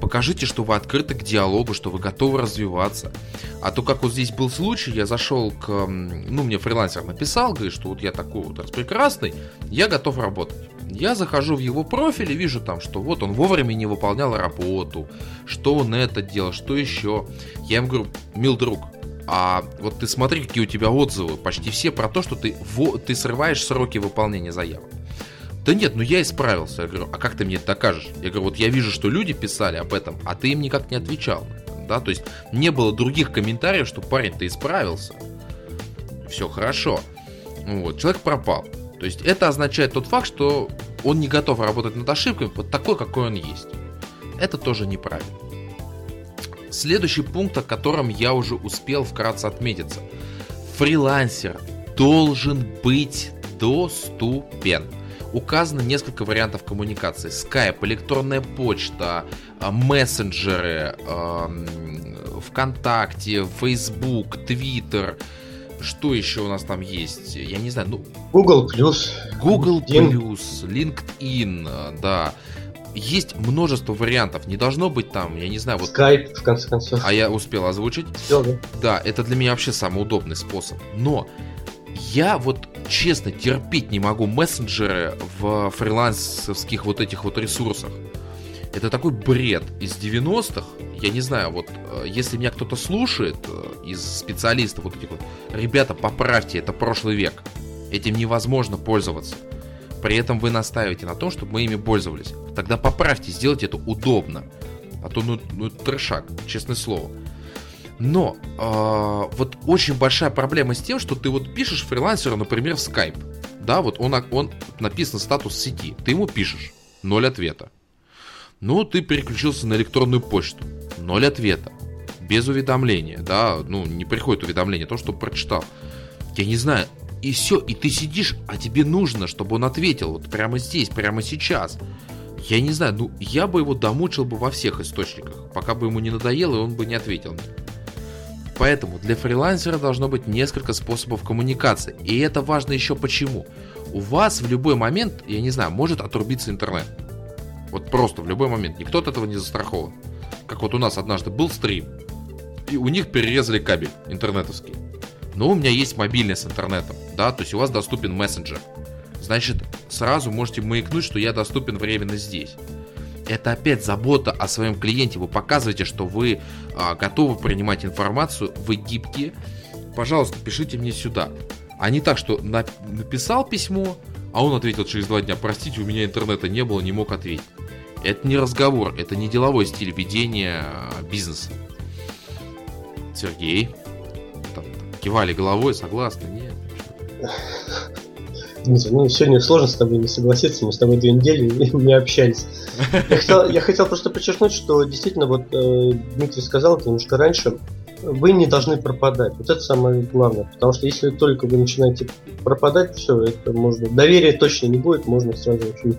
Покажите, что вы открыты к диалогу, что вы готовы развиваться. А то, как вот здесь был случай, я зашел к... Ну, мне фрилансер написал, говорит, что вот я такой вот прекрасный, я готов работать. Я захожу в его профиль и вижу там, что вот он вовремя не выполнял работу, что он это делал, что еще. Я ему говорю, мил друг, а вот ты смотри, какие у тебя отзывы, почти все про то, что ты, во, ты срываешь сроки выполнения заявок. Да нет, ну я исправился. Я говорю, а как ты мне это докажешь? Я говорю, вот я вижу, что люди писали об этом, а ты им никак не отвечал. Да, то есть не было других комментариев, что парень, ты исправился. Все хорошо. Вот, человек пропал. То есть это означает тот факт, что он не готов работать над ошибками вот такой, какой он есть. Это тоже неправильно. Следующий пункт, о котором я уже успел вкратце отметиться. Фрилансер должен быть доступен. Указано несколько вариантов коммуникации. Skype, электронная почта, а, мессенджеры, ВКонтакте, Facebook, Twitter – что еще у нас там есть? Я не знаю, ну... Google Plus. Google. Plus, LinkedIn, да. Есть множество вариантов. Не должно быть там, я не знаю, вот... Skype, в конце концов. А я успел озвучить? Успел, да. Да, это для меня вообще самый удобный способ. Но я вот честно терпеть не могу мессенджеры в фрилансовских вот этих вот ресурсах. Это такой бред из 90-х. Я не знаю, вот э, если меня кто-то слушает э, из специалистов вот этих вот, ребята, поправьте, это прошлый век. Этим невозможно пользоваться. При этом вы настаиваете на том, чтобы мы ими пользовались. Тогда поправьте, сделайте это удобно. А то, ну, ну трешак, честное слово. Но э, вот очень большая проблема с тем, что ты вот пишешь фрилансеру, например, в Skype. Да, вот он, он написан статус сети. Ты ему пишешь. Ноль ответа. Ну, ты переключился на электронную почту. Ноль ответа. Без уведомления, да, ну, не приходит уведомление, то, что прочитал. Я не знаю, и все, и ты сидишь, а тебе нужно, чтобы он ответил вот прямо здесь, прямо сейчас. Я не знаю, ну, я бы его домучил бы во всех источниках, пока бы ему не надоело, и он бы не ответил мне. Поэтому для фрилансера должно быть несколько способов коммуникации. И это важно еще почему. У вас в любой момент, я не знаю, может отрубиться интернет. Вот просто в любой момент. Никто от этого не застрахован. Как вот у нас однажды был стрим, и у них перерезали кабель интернетовский. Но у меня есть мобильный с интернетом, да, то есть у вас доступен мессенджер. Значит, сразу можете маякнуть, что я доступен временно здесь. это опять забота о своем клиенте. Вы показываете, что вы а, готовы принимать информацию, вы гибкие. Пожалуйста, пишите мне сюда. А не так, что на, написал письмо, а он ответил через два дня, простите, у меня интернета не было, не мог ответить. Это не разговор, это не деловой стиль ведения а, бизнеса. Сергей, там, кивали головой, согласны, нет? Дмитрий, ну сегодня сложно с тобой не согласиться, мы с тобой две недели не общались. Я хотел, я хотел просто подчеркнуть, что действительно, вот э, Дмитрий сказал это немножко раньше, вы не должны пропадать. Вот это самое главное. Потому что если только вы начинаете пропадать, все, это можно. Доверия точно не будет, можно сразу очень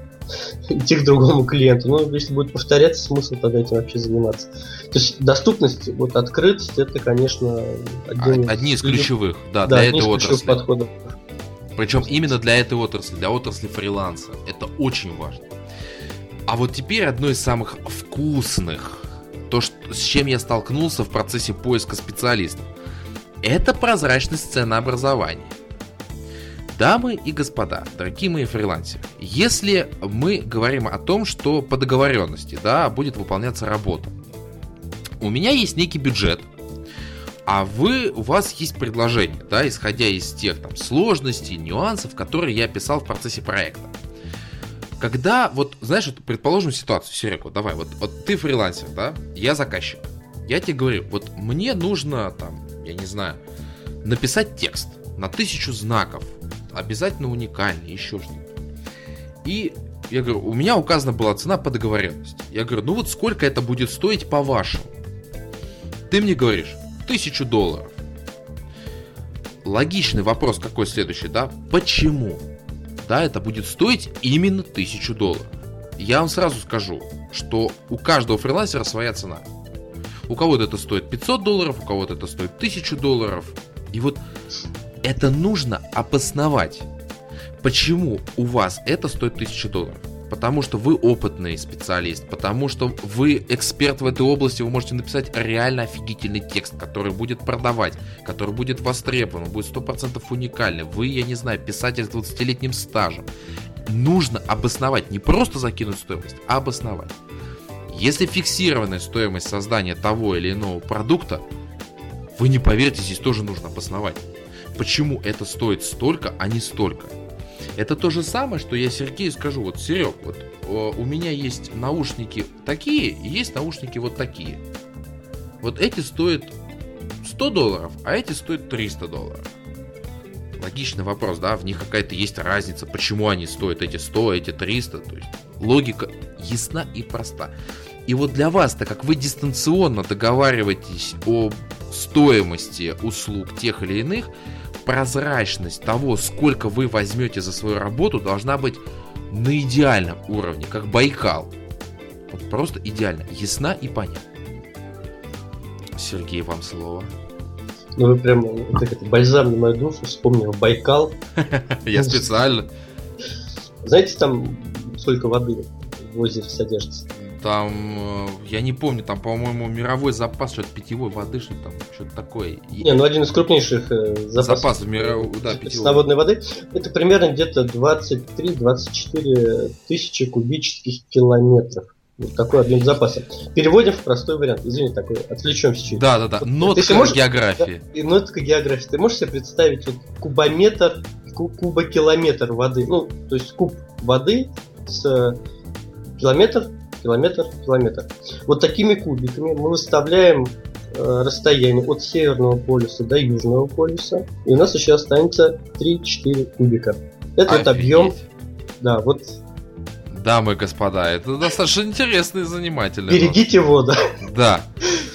идти к другому клиенту. Но если будет повторяться, смысл тогда этим вообще заниматься. То есть доступность, вот открытость, это, конечно, один одни из ключевых, да, да для этой отрасли. подходов. Причем именно для этой отрасли, для отрасли фриланса. Это очень важно. А вот теперь одно из самых вкусных, то, что, с чем я столкнулся в процессе поиска специалистов, это прозрачность ценообразования. Дамы и господа, дорогие мои фрилансеры, если мы говорим о том, что по договоренности да, будет выполняться работа, у меня есть некий бюджет, а вы, у вас есть предложение, да, исходя из тех там сложностей, нюансов, которые я описал в процессе проекта. Когда, вот, знаешь, вот, предположим ситуацию, Серег, вот давай, вот, вот ты фрилансер, да, я заказчик. Я тебе говорю, вот мне нужно, там, я не знаю, написать текст на тысячу знаков, обязательно уникальный, еще что-то. И я говорю, у меня указана была цена по договоренности. Я говорю, ну вот сколько это будет стоить по-вашему? Ты мне говоришь, тысячу долларов. Логичный вопрос какой следующий, да? Почему? Да, это будет стоить именно тысячу долларов. Я вам сразу скажу, что у каждого фрилансера своя цена. У кого-то это стоит 500 долларов, у кого-то это стоит 1000 долларов. И вот это нужно обосновать. Почему у вас это стоит 1000 долларов? Потому что вы опытный специалист, потому что вы эксперт в этой области, вы можете написать реально офигительный текст, который будет продавать, который будет востребован, будет 100% уникальный. Вы, я не знаю, писатель с 20-летним стажем. Нужно обосновать, не просто закинуть стоимость, а обосновать. Если фиксированная стоимость создания того или иного продукта, вы не поверите, здесь тоже нужно обосновать почему это стоит столько, а не столько. Это то же самое, что я Сергею скажу, вот, Серег, вот у меня есть наушники такие, и есть наушники вот такие. Вот эти стоят 100 долларов, а эти стоят 300 долларов. Логичный вопрос, да, в них какая-то есть разница, почему они стоят эти 100, эти 300, то есть логика ясна и проста. И вот для вас, так как вы дистанционно договариваетесь о стоимости услуг тех или иных, прозрачность того, сколько вы возьмете за свою работу, должна быть на идеальном уровне, как Байкал. Вот просто идеально, ясна и понятна. Сергей, вам слово. Ну вы прям как это, бальзам на мою душу вспомнил Байкал. Я специально. Знаете, там сколько воды в озере содержится? Там, э, я не помню, там, по-моему, мировой запас, что-то питьевой воды, что там, что-то такое. Не, ну один из крупнейших э, запасов, запасов мировой, да, питьевой. воды, это примерно где-то 23-24 тысячи кубических километров. Вот такой объем запаса. Переводим в простой вариант. Извини, такой, отвлечемся чуть. Да, да, да. Нотка можешь, географии. Да, нотка географии. Ты можешь себе представить вот кубометр, кубокилометр воды, ну, то есть куб воды с э, километр километр, километр. Вот такими кубиками мы выставляем э, расстояние от северного полюса до южного полюса, и у нас еще останется 3-4 кубика. Это вот объем. Да, вот. Дамы и господа, это достаточно интересно и занимательно. Берегите воду. Да.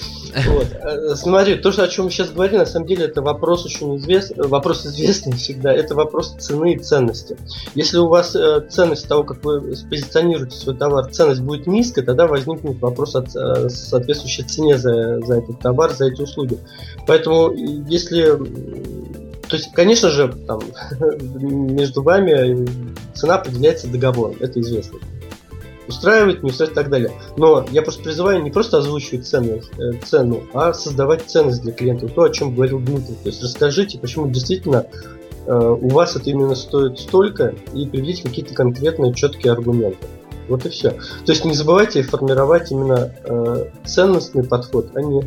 Вот. Э, смотри, то, что, о чем мы сейчас говорим, на самом деле это вопрос очень известный, вопрос известный всегда, это вопрос цены и ценности. Если у вас э, ценность того, как вы позиционируете свой товар, ценность будет низкая, тогда возникнет вопрос о э, соответствующей цене за, за этот товар, за эти услуги. Поэтому, если то есть, конечно же, там, между вами цена определяется договором, это известно устраивает, не устраивает и так далее. Но я просто призываю не просто озвучивать цену, э, цену, а создавать ценность для клиента. То, о чем говорил Дмитрий. То есть расскажите, почему действительно э, у вас это именно стоит столько, и приведите какие-то конкретные четкие аргументы. Вот и все. То есть не забывайте формировать именно э, ценностный подход, а не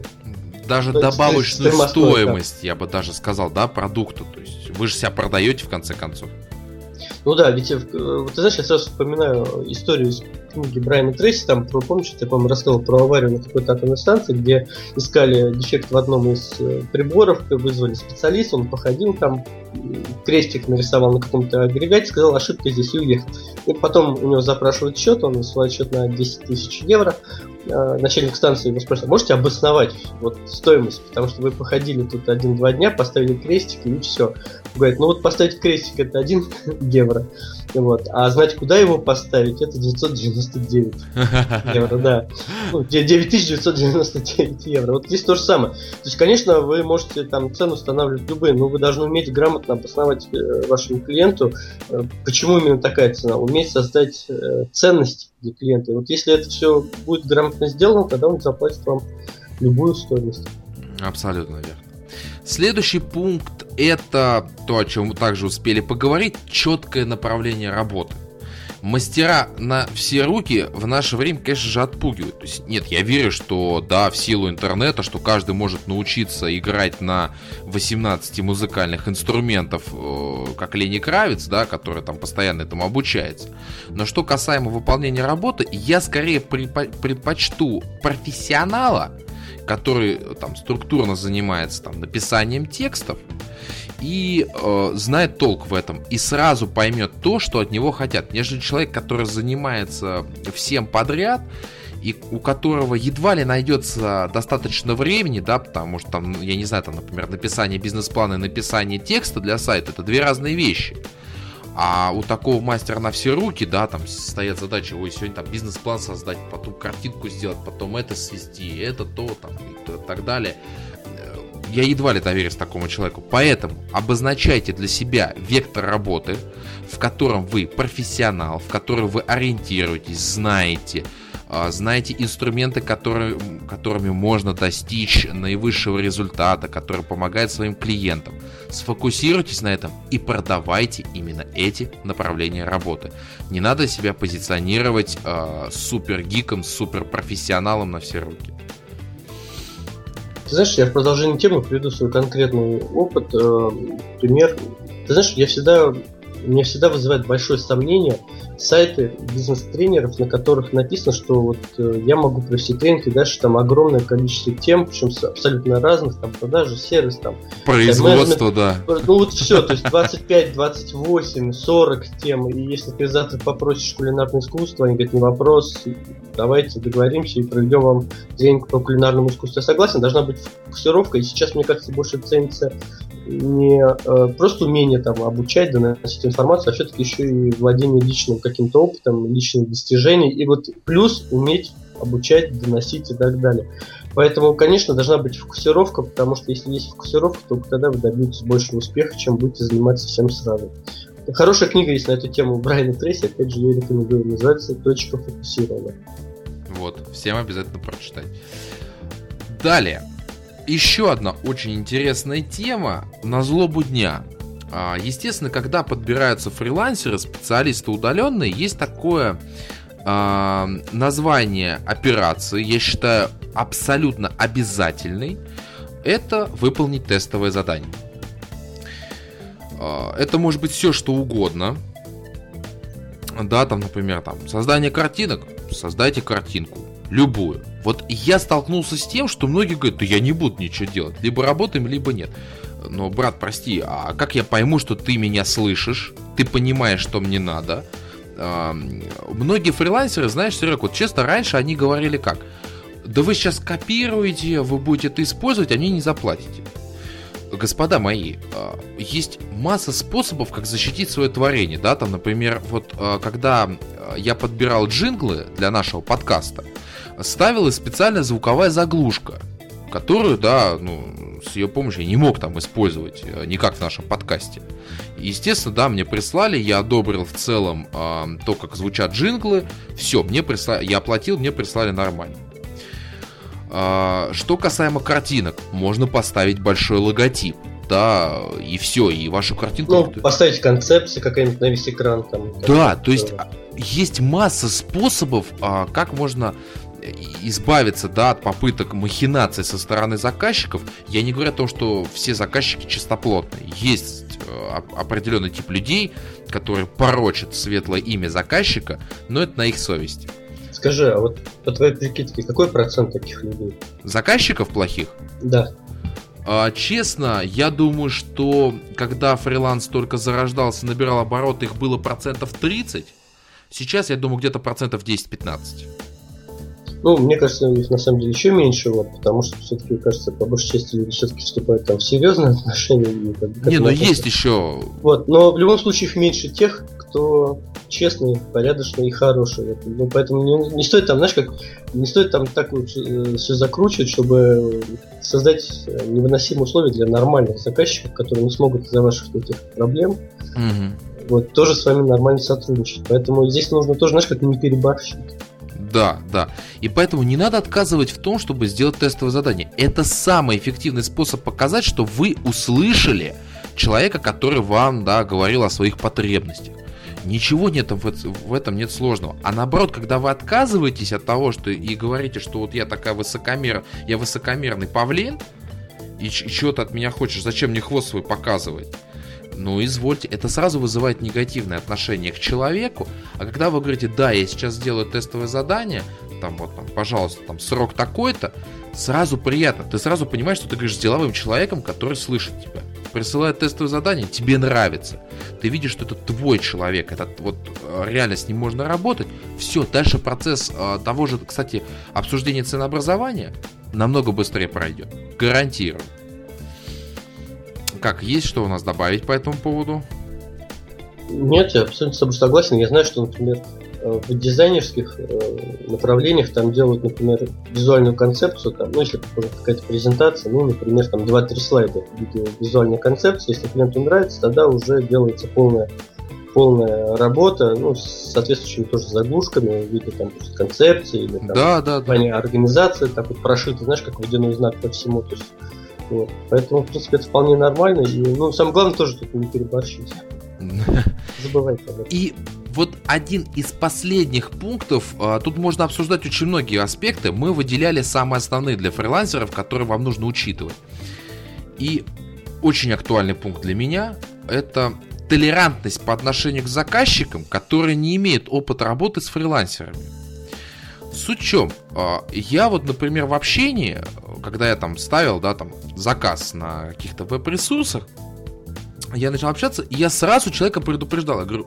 даже то добавочную стоимость, да. я бы даже сказал, да, продукту. То есть вы же себя продаете в конце концов. Ну да, ведь э, ты знаешь, я сразу вспоминаю историю из книги Брайана Трейси, там, помнишь, я, по-моему, рассказывал про аварию на какой-то атомной станции, где искали дефект в одном из э, приборов, вызвали специалиста, он походил там, крестик нарисовал на каком-то агрегате, сказал, ошибка здесь и уехал. И потом у него запрашивают счет, он высылает счет на 10 тысяч евро, э, начальник станции его спрашивает, можете обосновать вот стоимость, потому что вы походили тут один-два дня, поставили крестик и все. Говорит, ну вот поставить крестик это 1 евро, вот, а знать, куда его поставить, это 999 евро, да. Ну, 9999 евро. Вот здесь то же самое. То есть, конечно, вы можете там цену устанавливать любые, но вы должны уметь грамотно обосновать э, вашему клиенту, э, почему именно такая цена, уметь создать ценность для клиента. Вот если это все будет грамотно сделано, тогда он заплатит вам любую стоимость. Абсолютно верно. Следующий пункт это то, о чем мы также успели поговорить, четкое направление работы. Мастера на все руки в наше время, конечно же, отпугивают. То есть, нет, я верю, что да, в силу интернета, что каждый может научиться играть на 18 музыкальных инструментов, э, как Лени Кравец, да, который там постоянно этому обучается. Но что касаемо выполнения работы, я скорее предпочту профессионала, который там структурно занимается там написанием текстов и э, знает толк в этом и сразу поймет то, что от него хотят, нежели человек, который занимается всем подряд и у которого едва ли найдется достаточно времени, да, потому что там, я не знаю, там, например, написание бизнес-плана и написание текста для сайта это две разные вещи. А у такого мастера на все руки, да, там стоят задачи, ой, сегодня там бизнес-план создать, потом картинку сделать, потом это свести, это то, там, и так далее. Я едва ли доверюсь такому человеку. Поэтому обозначайте для себя вектор работы, в котором вы профессионал, в котором вы ориентируетесь, знаете, а, знаете инструменты, которые, которыми можно достичь наивысшего результата, который помогает своим клиентам. Сфокусируйтесь на этом и продавайте именно эти направления работы. Не надо себя позиционировать э, гиком, супер профессионалом на все руки. Ты знаешь, я в продолжении темы приведу свой конкретный опыт, э, пример. Ты знаешь, я всегда, меня всегда вызывает большое сомнение, сайты бизнес-тренеров, на которых написано, что вот э, я могу провести тренинг, и дальше там огромное количество тем, причем абсолютно разных, там продажи, сервис, там... Производство, да. Ну вот все, то есть 25, 28, 40 тем, и если ты завтра попросишь кулинарное искусство, они говорят, не вопрос, давайте договоримся и проведем вам тренинг по кулинарному искусству. Я согласен, должна быть фокусировка, и сейчас, мне кажется, больше ценится не э, просто умение там обучать, доносить информацию, а все-таки еще и владение личным каким-то опытом, личным достижением, и вот плюс уметь обучать, доносить и так далее. Поэтому, конечно, должна быть фокусировка, потому что если есть фокусировка, то тогда вы добьетесь большего успеха, чем будете заниматься всем сразу. Хорошая книга есть на эту тему Брайана Трейси, опять же, я рекомендую, называется «Точка фокусирования». Вот, всем обязательно прочитать. Далее. Еще одна очень интересная тема на злобу дня. А, естественно, когда подбираются фрилансеры, специалисты удаленные, есть такое э, название операции, я считаю, абсолютно обязательный. Это выполнить тестовое задание. Э, это может быть все, что угодно. Да, там, например, там, создание картинок, создайте картинку, любую. Вот я столкнулся с тем, что многие говорят, да я не буду ничего делать, либо работаем, либо нет но, брат, прости, а как я пойму, что ты меня слышишь, ты понимаешь, что мне надо? Многие фрилансеры, знаешь, Серег, вот честно, раньше они говорили как? Да вы сейчас копируете, вы будете это использовать, а мне не заплатите. Господа мои, а, есть масса способов, как защитить свое творение, да, там, например, вот а, когда я подбирал джинглы для нашего подкаста, ставилась специальная звуковая заглушка, которую, да, ну, с ее помощью я не мог там использовать э, никак в нашем подкасте. Естественно, да, мне прислали, я одобрил в целом то, как звучат джинглы, все, мне прислали, я оплатил, мне прислали нормально. Э, что касаемо картинок, можно поставить большой логотип. да, и все, и вашу картинку... Ну, поставить концепции какая-нибудь на весь экран там. Да, то есть есть масса способов, а, как можно избавиться да, от попыток махинации со стороны заказчиков. Я не говорю о том, что все заказчики чистоплотные. Есть э, определенный тип людей, которые порочат светлое имя заказчика, но это на их совести. Скажи, а вот по твоей прикидке, какой процент таких людей? Заказчиков плохих? Да. А, честно, я думаю, что когда фриланс только зарождался, набирал обороты, их было процентов 30. Сейчас, я думаю, где-то процентов 10-15. Ну, мне кажется, их на самом деле еще меньше, вот, потому что все-таки, кажется, по большей части люди все-таки вступают там в серьезные отношения. И, как, как не, но есть еще. Вот, но в любом случае их меньше тех, кто честный, порядочный и хороший. Вот. Ну, поэтому не, не стоит там, знаешь, как не стоит там так вот э, все закручивать, чтобы создать э, невыносимые условия для нормальных заказчиков, которые не смогут из-за ваших этих проблем угу. вот, тоже с вами нормально сотрудничать. Поэтому здесь нужно тоже, знаешь, как не перебарщивать. Да, да. И поэтому не надо отказывать в том, чтобы сделать тестовое задание. Это самый эффективный способ показать, что вы услышали человека, который вам, да, говорил о своих потребностях. Ничего нет в, этом нет сложного. А наоборот, когда вы отказываетесь от того, что и говорите, что вот я такая высокомер, я высокомерный павлин, и, и что ты от меня хочешь, зачем мне хвост свой показывать? Ну, извольте, это сразу вызывает негативное отношение к человеку. А когда вы говорите, да, я сейчас сделаю тестовое задание, там вот, там, пожалуйста, там срок такой-то, сразу приятно. Ты сразу понимаешь, что ты говоришь с деловым человеком, который слышит тебя. Присылает тестовое задание, тебе нравится. Ты видишь, что это твой человек, это вот э, реально с ним можно работать. Все, дальше процесс э, того же, кстати, обсуждения ценообразования намного быстрее пройдет. Гарантирую. Как, есть что у нас добавить по этому поводу? Нет, я абсолютно с тобой согласен. Я знаю, что, например, э, в дизайнерских э, направлениях там делают, например, визуальную концепцию, там, ну, если какая-то презентация, ну, например, там 2-3 слайда видео визуальная концепция, если клиенту нравится, тогда уже делается полная полная работа, ну, с соответствующими тоже заглушками в виде там концепции или там да, да, да. организации, так вот прошито, знаешь, как водяной знак по всему. То есть вот. Поэтому, в принципе, это вполне нормально. И, ну, самое главное тоже тут не переборщить. Забывайте об этом. И вот один из последних пунктов, а, тут можно обсуждать очень многие аспекты, мы выделяли самые основные для фрилансеров, которые вам нужно учитывать. И очень актуальный пункт для меня – это толерантность по отношению к заказчикам, которые не имеют опыта работы с фрилансерами. Суть в чем? А, я вот, например, в общении когда я там ставил, да, там, заказ на каких-то веб-ресурсах, я начал общаться, и я сразу человека предупреждал. Я говорю,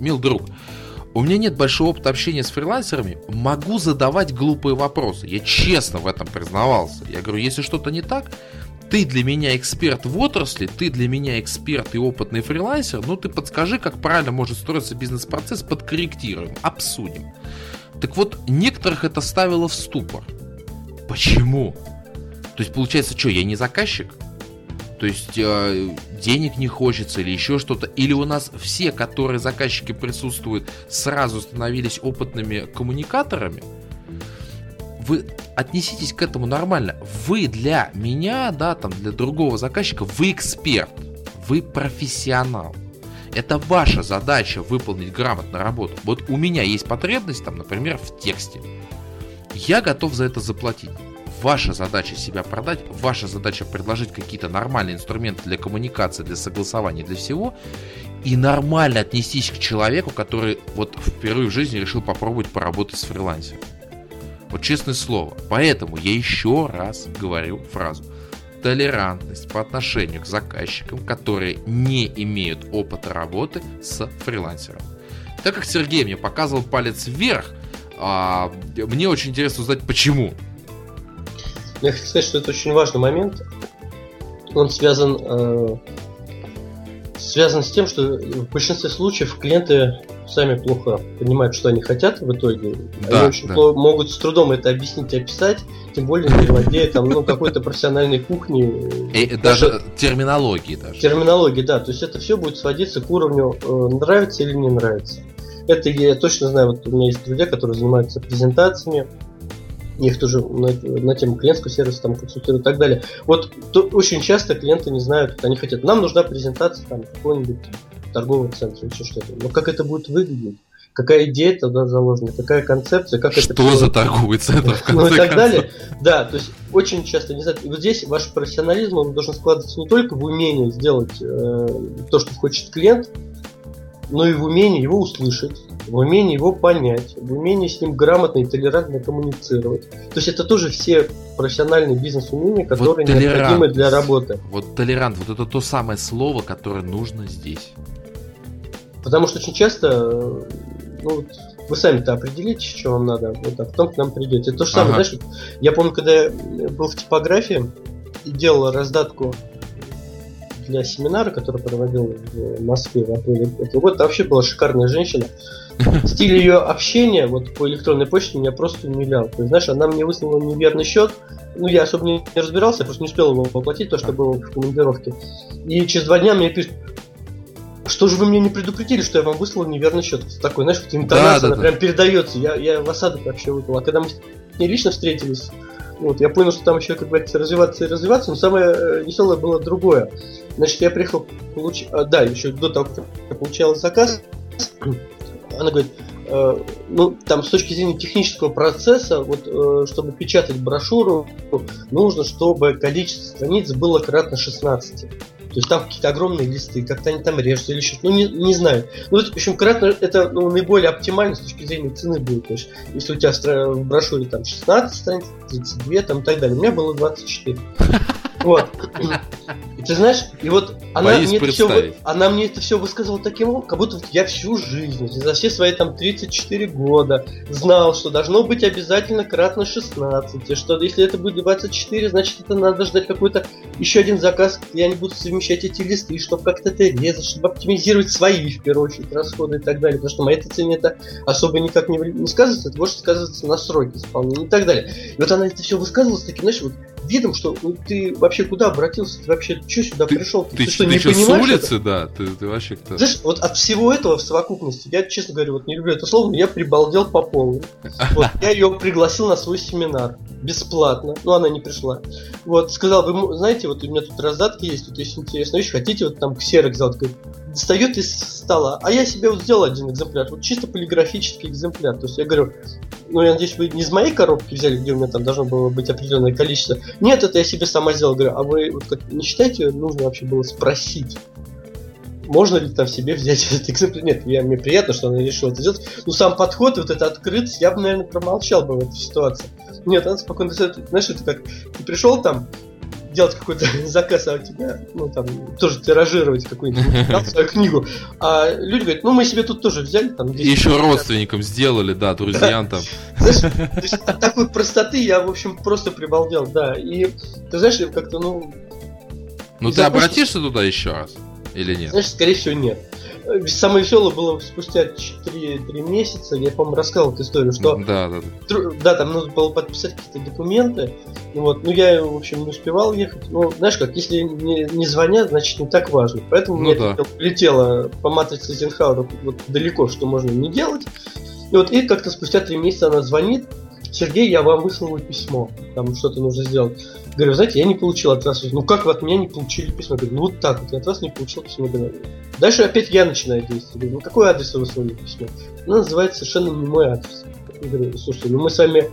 мил друг, у меня нет большого опыта общения с фрилансерами, могу задавать глупые вопросы. Я честно в этом признавался. Я говорю, если что-то не так, ты для меня эксперт в отрасли, ты для меня эксперт и опытный фрилансер, ну ты подскажи, как правильно может строиться бизнес-процесс, подкорректируем, обсудим. Так вот, некоторых это ставило в ступор. Почему? То есть получается, что, я не заказчик? То есть э, денег не хочется или еще что-то? Или у нас все, которые заказчики присутствуют, сразу становились опытными коммуникаторами? Вы отнеситесь к этому нормально. Вы для меня, да, там, для другого заказчика, вы эксперт, вы профессионал. Это ваша задача выполнить грамотно работу. Вот у меня есть потребность, там, например, в тексте. Я готов за это заплатить. Ваша задача себя продать, ваша задача предложить какие-то нормальные инструменты для коммуникации, для согласования, для всего. И нормально отнестись к человеку, который вот впервые в жизни решил попробовать поработать с фрилансером. Вот честное слово. Поэтому я еще раз говорю фразу. Толерантность по отношению к заказчикам, которые не имеют опыта работы с фрилансером. Так как Сергей мне показывал палец вверх, а, мне очень интересно узнать, почему. Я хочу сказать, что это очень важный момент. Он связан, э, связан с тем, что в большинстве случаев клиенты сами плохо понимают, что они хотят в итоге. Да, они очень да. плохо, могут с трудом это объяснить и описать, тем более не владея там, ну, какой-то профессиональной кухни. И даже терминологии даже. Терминологии, да. То есть это все будет сводиться к уровню э, нравится или не нравится. Это я точно знаю, вот у меня есть друзья, которые занимаются презентациями, их тоже на, на тему клиентского сервиса там консультируют и так далее. Вот то, очень часто клиенты не знают, вот они хотят, нам нужна презентация там какого-нибудь торгового центра, еще что-то. Но как это будет выглядеть? Какая идея тогда заложена, какая концепция, как что это... Что за торговый центр, в конце Ну и так концов. далее. Да, то есть очень часто, не знаю, вот здесь ваш профессионализм, он должен складываться не только в умении сделать э, то, что хочет клиент, но и в умении его услышать, в умении его понять, в умении с ним грамотно и толерантно коммуницировать. То есть это тоже все профессиональные бизнес-умения, которые вот необходимы для работы. Вот толерант, вот это то самое слово, которое нужно здесь. Потому что очень часто, ну, вы сами-то определите, что вам надо, вот, а потом к нам придете. Это то же самое, ага. знаешь, я помню, когда я был в типографии и делал раздатку для семинара, который проводил в Москве в апреле этого года, вообще была шикарная женщина. Стиль ее общения вот по электронной почте меня просто умилял. То есть, знаешь, она мне выслала неверный счет, ну, я особо не разбирался, я просто не успел его оплатить, то, что было в командировке. И через два дня мне пишут, что же вы мне не предупредили, что я вам выслал неверный счет? Такой, знаешь, вот интонация, да, да, она да. прям передается. Я, я в осадок вообще выпал. А когда мы с ней лично встретились, вот, я понял, что там еще, как говорится, развиваться и развиваться, но самое э, веселое было другое. Значит, я приехал, получ... а, да, еще до того, как я получал заказ, она говорит, э, ну, там, с точки зрения технического процесса, вот, э, чтобы печатать брошюру, нужно, чтобы количество страниц было кратно 16. То есть там какие-то огромные листы, как-то они там режутся или что-то, ну не, не знаю. Ну, в общем, кратно это ну, наиболее оптимально с точки зрения цены будет. То есть, если у тебя в брошюре там 16 страниц, 32 там и так далее, у меня было 24. Вот. И ты знаешь, и вот она мне, это все, она мне это все высказывала таким образом, как будто я всю жизнь, за все свои там 34 года знал, что должно быть обязательно кратно 16, и что если это будет 24, значит это надо ждать какой-то еще один заказ, я не буду совмещать эти листы, чтобы как-то это резать, чтобы оптимизировать свои, в первую очередь, расходы и так далее, потому что на этой цене это особо никак не, не сказывается, это может сказываться на сроке исполнения и так далее. И вот она это все высказывала с таким, знаешь, вот видом, что ну, ты вообще куда обратился, ты вообще что сюда ты, пришел? Ты, ты, ты что, ты не что, понимаешь? с улицы, это? да? Ты, ты вообще кто? Знаешь, вот от всего этого в совокупности, я, честно говоря, вот не люблю это слово, но я прибалдел по полу. Вот, я ее пригласил на свой семинар бесплатно, но она не пришла. Вот, сказал, вы знаете, вот у меня тут раздатки есть, тут есть интересная вещь, хотите вот там ксерок сделать? достает из стола, а я себе вот сделал один экземпляр, вот чисто полиграфический экземпляр. То есть я говорю, ну я надеюсь, вы не из моей коробки взяли, где у меня там должно было быть определенное количество. Нет, это я себе сама сделал. Говорю, а вы вот как, не считаете, нужно вообще было спросить? можно ли там себе взять этот экземпляр? Нет, я, мне приятно, что она решила это сделать. Но сам подход, вот эта открытость, я бы, наверное, промолчал бы в этой ситуации. Нет, она спокойно, знаешь, это как, ты пришел там, делать какой-то заказ, а у тебя, ну, там, тоже тиражировать какую-нибудь свою книгу. А люди говорят, ну, мы себе тут тоже взяли, там, И еще родственникам сделали, да, друзьям там. Знаешь, от такой простоты я, в общем, просто прибалдел, да. И, ты знаешь, как-то, ну... Ну, ты обратишься туда еще раз? Или нет? Знаешь, скорее всего, нет. Самое веселое было спустя 4, 3 месяца, я, по-моему, рассказывал эту историю, что да, да, да. да, там нужно было подписать какие-то документы, вот, ну я, в общем, не успевал ехать, ну, знаешь как, если не, не звонят, значит не так важно, поэтому ну, мне да. летело по матрице Эйзенхауэра вот далеко, что можно не делать, и вот и как-то спустя 3 месяца она звонит, Сергей, я вам выслал письмо, там что-то нужно сделать. Говорю, знаете, я не получил от вас. Ну как вы от меня не получили письмо? Говорю, ну вот так вот, я от вас не получил письмо. Говорю, Дальше опять я начинаю действовать. Говорю, ну какой адрес вы выслали письмо? Она называет совершенно не мой адрес. Я говорю, слушайте, ну мы с вами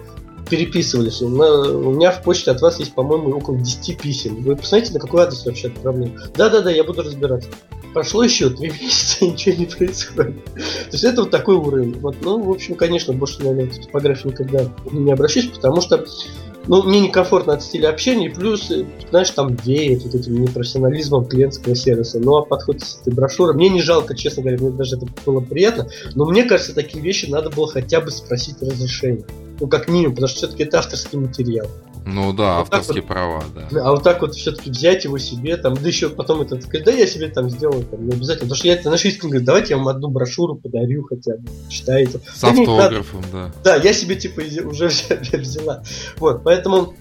переписывались. У меня в почте от вас есть, по-моему, около 10 писем. Вы посмотрите, на какой адрес вообще отправляю. Да-да-да, я буду разбираться. Прошло еще три месяца, ничего не происходит. То есть это вот такой уровень. Вот, ну, в общем, конечно, больше, наверное, в типографию никогда не обращусь, потому что ну, мне некомфортно от стиля общения, и плюс, э, знаешь, там веет вот этим непрофессионализмом клиентского сервиса. Ну, а подход с этой брошюрой, мне не жалко, честно говоря, мне даже это было приятно, но мне кажется, такие вещи надо было хотя бы спросить разрешение. Ну, как минимум, потому что все-таки это авторский материал. Ну да, вот авторские вот, права, да. А вот так вот все-таки взять его себе, там, да еще потом это да я себе там сделаю, там, не обязательно. Потому что я это нашу искренне говорю, давайте я вам одну брошюру подарю хотя бы, читайте. С да автографом, да. Да, я себе типа уже взяла. Вот, поэтому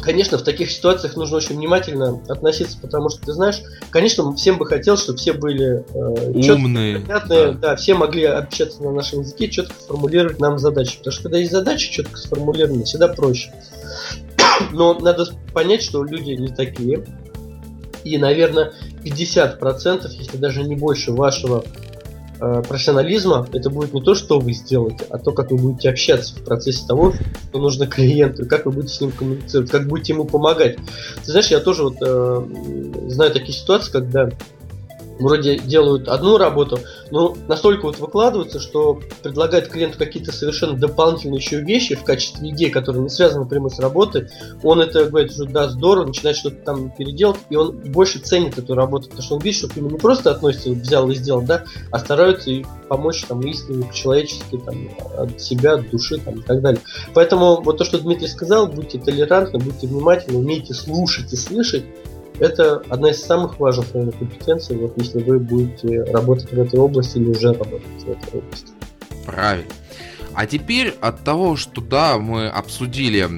конечно, в таких ситуациях нужно очень внимательно относиться, потому что, ты знаешь, конечно, всем бы хотелось, чтобы все были э, умные, понятные, да. да, все могли общаться на нашем языке, четко формулировать нам задачи. Потому что когда есть задачи четко сформулированы, всегда проще. Но надо понять, что люди не такие. И, наверное, 50%, если даже не больше вашего профессионализма, это будет не то, что вы сделаете, а то, как вы будете общаться в процессе того, что нужно клиенту, как вы будете с ним коммуницировать, как будете ему помогать. Ты знаешь, я тоже вот э, знаю такие ситуации, когда вроде делают одну работу, но настолько вот выкладываются, что предлагают клиенту какие-то совершенно дополнительные еще вещи в качестве идей, которые не связаны прямо с работой. Он это говорит, что да, здорово, начинает что-то там переделать, и он больше ценит эту работу, потому что он видит, что к нему не просто относится, взял и сделал, да, а стараются и помочь там искренне, по-человечески, там, от себя, от души там, и так далее. Поэтому вот то, что Дмитрий сказал, будьте толерантны, будьте внимательны, умейте слушать и слышать, это одна из самых важных, наверное, компетенций, вот если вы будете работать в этой области или уже работаете в этой области. Правильно. А теперь от того, что да, мы обсудили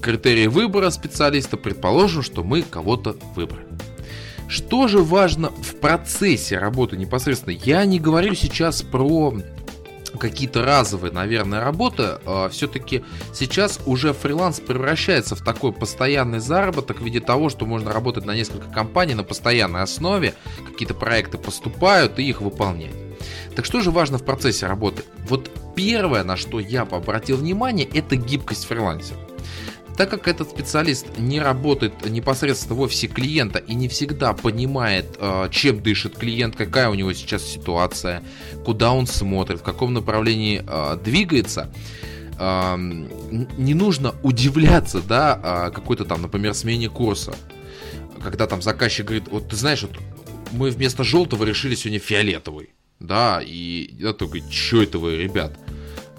критерии выбора специалиста, предположим, что мы кого-то выбрали. Что же важно в процессе работы непосредственно? Я не говорю сейчас про какие-то разовые, наверное, работы, э, все-таки сейчас уже фриланс превращается в такой постоянный заработок в виде того, что можно работать на несколько компаний на постоянной основе, какие-то проекты поступают и их выполнять. Так что же важно в процессе работы? Вот первое, на что я обратил внимание, это гибкость фрилансера. Так как этот специалист не работает непосредственно в офисе клиента и не всегда понимает, э, чем дышит клиент, какая у него сейчас ситуация, куда он смотрит, в каком направлении э, двигается, э, не нужно удивляться, да, какой-то там, например, смене курса. Когда там заказчик говорит, вот ты знаешь, вот мы вместо желтого решили сегодня фиолетовый. Да, и я такой, что это вы, ребят?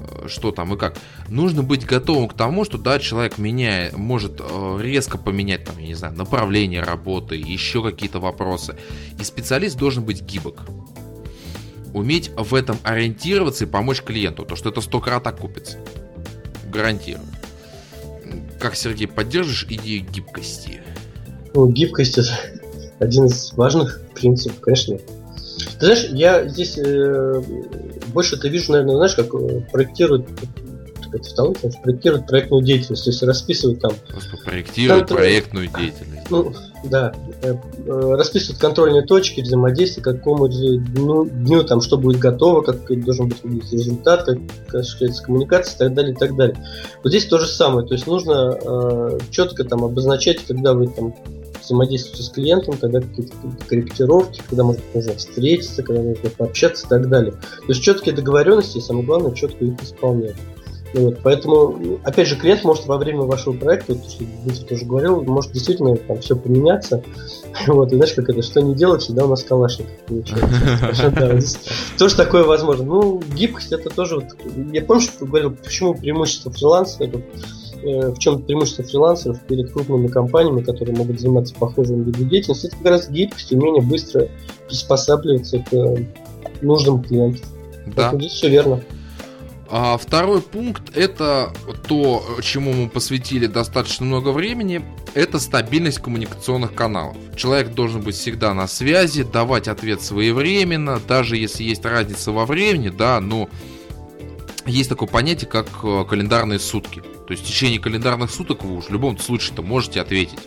Э, что там и как. Нужно быть готовым к тому, что да, человек меняет, может э, резко поменять, там, я не знаю, направление работы, еще какие-то вопросы. И специалист должен быть гибок. Уметь в этом ориентироваться и помочь клиенту, то что это сто крат окупится. Гарантирую. Как, Сергей, поддержишь идею гибкости? Ну, гибкость это один из важных принципов, конечно. Ты знаешь, я здесь э, больше это вижу, наверное, знаешь, как э, проектируют это второй, проектируют проектную деятельность, то есть расписывают там... Просто проектируют контр... проектную деятельность. Ну, да. Э, э, расписывают контрольные точки взаимодействия, к какому дню, дню там что будет готово, как должен быть результат, как осуществляется коммуникация и так далее, и так далее. Вот здесь то же самое, то есть нужно э, четко там обозначать, когда вы там взаимодействуете с клиентом, когда какие-то корректировки, когда может нужно встретиться, когда нужно пообщаться и так далее. То есть четкие договоренности и самое главное четко их исполнять. Вот, поэтому, опять же, клиент может во время вашего проекта, вот, что Дмитрий тоже говорил, может действительно там все поменяться. Вот, и знаешь, как это, что не делать, всегда у нас калашников получается. Тоже такое возможно. Ну, гибкость это тоже, я помню, что говорил, почему преимущество фриланса, в чем преимущество фрилансеров перед крупными компаниями, которые могут заниматься похожим видом деятельности, это как раз гибкость, умение быстро приспосабливаться к нуждам клиентов. Да. Поэтому здесь все верно. А второй пункт это то, чему мы посвятили достаточно много времени, это стабильность коммуникационных каналов. Человек должен быть всегда на связи, давать ответ своевременно, даже если есть разница во времени, да, но есть такое понятие, как э, календарные сутки. То есть в течение календарных суток вы уж в любом случае-то можете ответить.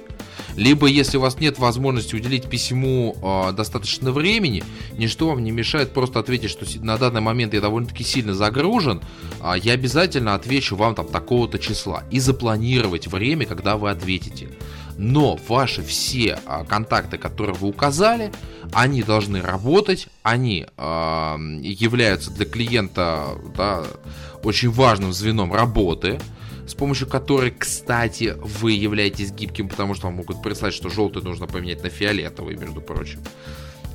Либо, если у вас нет возможности уделить письму э, достаточно времени, ничто вам не мешает просто ответить, что на данный момент я довольно-таки сильно загружен, а я обязательно отвечу вам там такого-то числа. И запланировать время, когда вы ответите. Но ваши все а, контакты, которые вы указали, они должны работать, они э, являются для клиента да, очень важным звеном работы с помощью которой, кстати, вы являетесь гибким, потому что вам могут прислать, что желтый нужно поменять на фиолетовый, между прочим.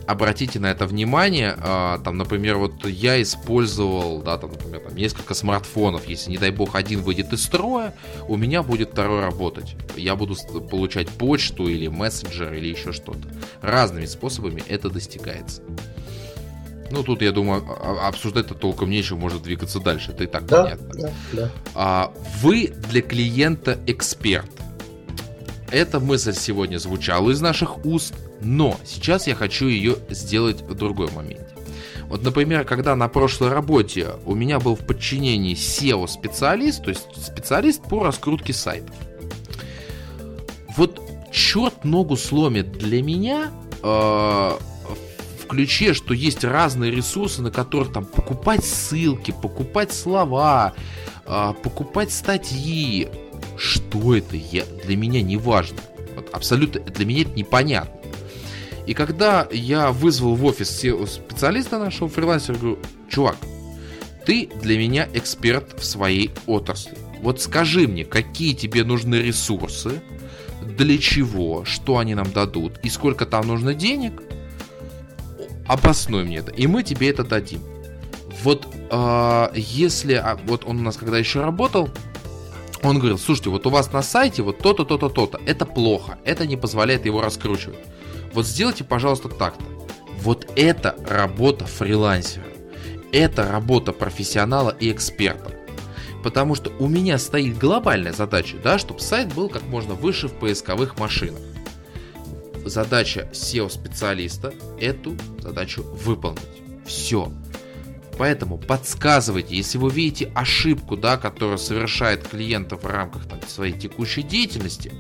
Обратите на это внимание. А, там, например, вот я использовал, да, там, например, там несколько смартфонов. Если, не дай бог, один выйдет из строя, у меня будет второй работать. Я буду получать почту или мессенджер или еще что-то. Разными способами это достигается. Ну, тут, я думаю, обсуждать-то толком нечего, может двигаться дальше. Это и так да, понятно. Да, да. А, вы для клиента эксперт. эта мысль сегодня звучала из наших уст, но сейчас я хочу ее сделать в другой момент. Вот, например, когда на прошлой работе у меня был в подчинении SEO-специалист, то есть специалист по раскрутке сайтов. Вот черт ногу сломит для меня э, ключе, что есть разные ресурсы, на которых там покупать ссылки, покупать слова, э, покупать статьи. Что это? Я, для меня не важно. Вот абсолютно для меня это непонятно. И когда я вызвал в офис специалиста нашего фрилансера, говорю, чувак, ты для меня эксперт в своей отрасли. Вот скажи мне, какие тебе нужны ресурсы, для чего, что они нам дадут и сколько там нужно денег, обоснуй мне это, и мы тебе это дадим. Вот э, если, а, вот он у нас когда еще работал, он говорил, слушайте, вот у вас на сайте вот то-то, то-то, то-то, это плохо, это не позволяет его раскручивать. Вот сделайте, пожалуйста, так-то. Вот это работа фрилансера. Это работа профессионала и эксперта. Потому что у меня стоит глобальная задача, да, чтобы сайт был как можно выше в поисковых машинах. Задача SEO-специалиста эту задачу выполнить. Все. Поэтому подсказывайте, если вы видите ошибку, да, которую совершает клиент в рамках там, своей текущей деятельности,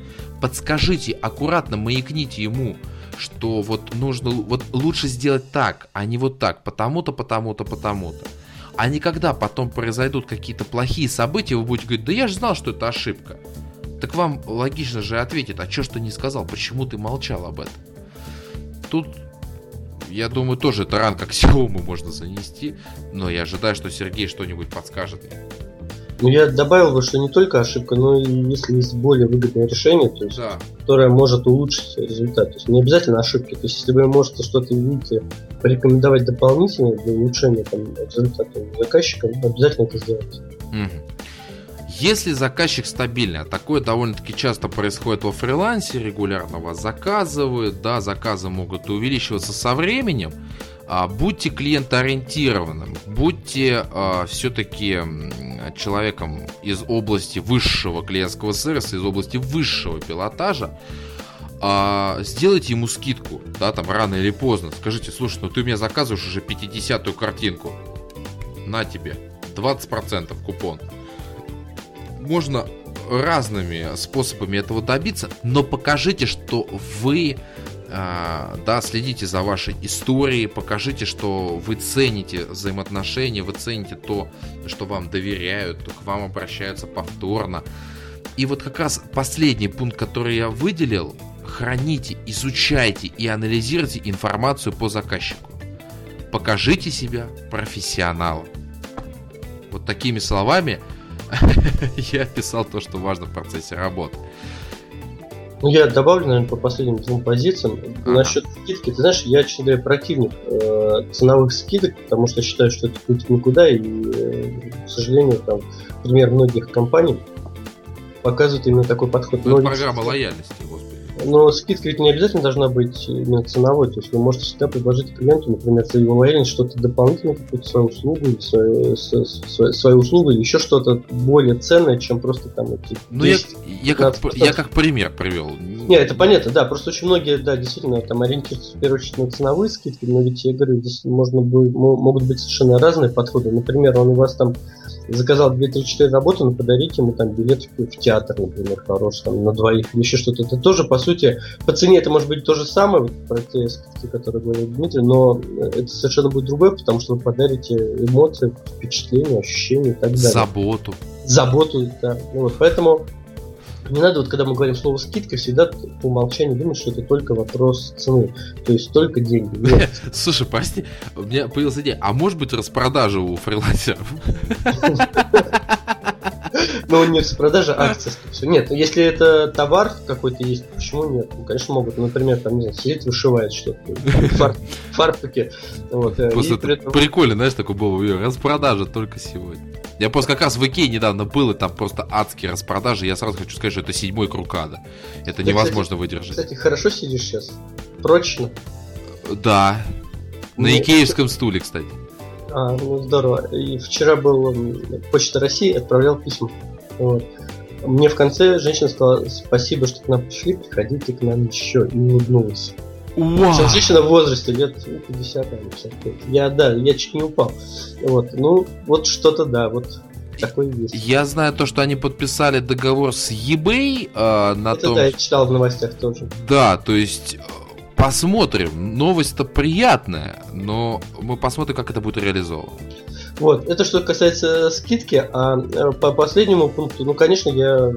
подскажите, аккуратно маякните ему, что вот нужно, вот лучше сделать так, а не вот так, потому-то, потому-то, потому-то. А не когда потом произойдут какие-то плохие события, вы будете говорить, да я же знал, что это ошибка. Так вам логично же ответит, а что ж ты не сказал, почему ты молчал об этом? Тут, я думаю, тоже это ранг аксиомы можно занести, но я ожидаю, что Сергей что-нибудь подскажет. Ну, я добавил бы, что не только ошибка, но и если есть более выгодное решение, то есть, да. которое может улучшить результат. То есть не обязательно ошибки. То есть если вы можете что-то видите, порекомендовать дополнительно для улучшения там, результата заказчика, обязательно это сделайте. Если заказчик стабильный, а такое довольно-таки часто происходит во фрилансе, регулярно вас заказывают, да, заказы могут увеличиваться со временем, а, будьте клиентоориентированным, будьте а, все-таки человеком из области высшего клиентского сервиса, из области высшего пилотажа, а, сделайте ему скидку, да, там рано или поздно. Скажите, слушай, ну ты меня заказываешь уже 50-ю картинку. На тебе. 20% купон. Можно разными способами этого добиться, но покажите, что вы а, да, следите за вашей историей, покажите, что вы цените взаимоотношения, вы цените то, что вам доверяют, к вам обращаются повторно. И вот как раз последний пункт, который я выделил, храните, изучайте и анализируйте информацию по заказчику. Покажите себя профессионалом. Вот такими словами я описал то, что важно в процессе работы. Ну, я добавлю, наверное, по последним двум позициям. Ага. Насчет скидки, ты знаешь, я, честно говоря, противник э, ценовых скидок, потому что считаю, что это путь никуда, и, э, к сожалению, там, пример многих компаний показывает именно такой подход. Ну, это программа лояльности. Но скидка ведь не обязательно должна быть именно ценовой. То есть вы можете всегда предложить клиенту, например, за его лояльность что-то дополнительное, какую-то свою услугу, или свою, свою, свою услугу, или еще что-то более ценное, чем просто там эти Ну, 10, я, я, как, я как пример привел. Не, это понятно, да. Просто очень многие, да, действительно, там ориентируются в первую очередь на ценовые скидки, но ведь, я говорю, здесь можно будет, могут быть совершенно разные подходы. Например, он у вас там заказал 2-3-4 работы, но подарите ему там билет в театр, например, хороший, там, на двоих или еще что-то. Это тоже, по сути, по цене это может быть то же самое, вот, про те скидки, которые говорил Дмитрий, но это совершенно будет другое, потому что вы подарите эмоции, впечатления, ощущения и так далее. Заботу. Заботу, да. Ну, вот, поэтому не надо, вот когда мы говорим слово скидка, всегда по умолчанию думать, что это только вопрос цены. То есть только деньги. Нет. Слушай, прости, у меня появилась идея, а может быть распродажа у фрилансеров? Ну, не распродажа, а акция. Нет, ну, если это товар какой-то есть, почему нет? Ну, конечно, могут. Например, там, не знаю, сидеть вышивает что-то. Фар, фартуки. Вот, э, Просто прикольно, знаешь, такой был распродажа только сегодня. Я просто как раз в Икее недавно был, и там просто адские распродажи. Я сразу хочу сказать, что это седьмой круг ада. Это Ты, невозможно кстати, выдержать. Кстати, хорошо сидишь сейчас? Прочно? Да. На ну, икеевском стуле, кстати. А, ну здорово. И вчера был Почта России, отправлял письма. Вот. мне в конце женщина сказала, спасибо, что к нам пришли, приходите к нам еще, и улыбнулась. Wow. женщина в возрасте лет 50, ну, 55. Я, да, я чуть не упал. Вот, ну, вот что-то, да, вот такой есть. Я знаю то, что они подписали договор с eBay э, на Это том... да, я читал в новостях тоже. Да, то есть посмотрим. Новость-то приятная, но мы посмотрим, как это будет реализовано. Вот, это что касается скидки, а э, по последнему пункту, ну, конечно, я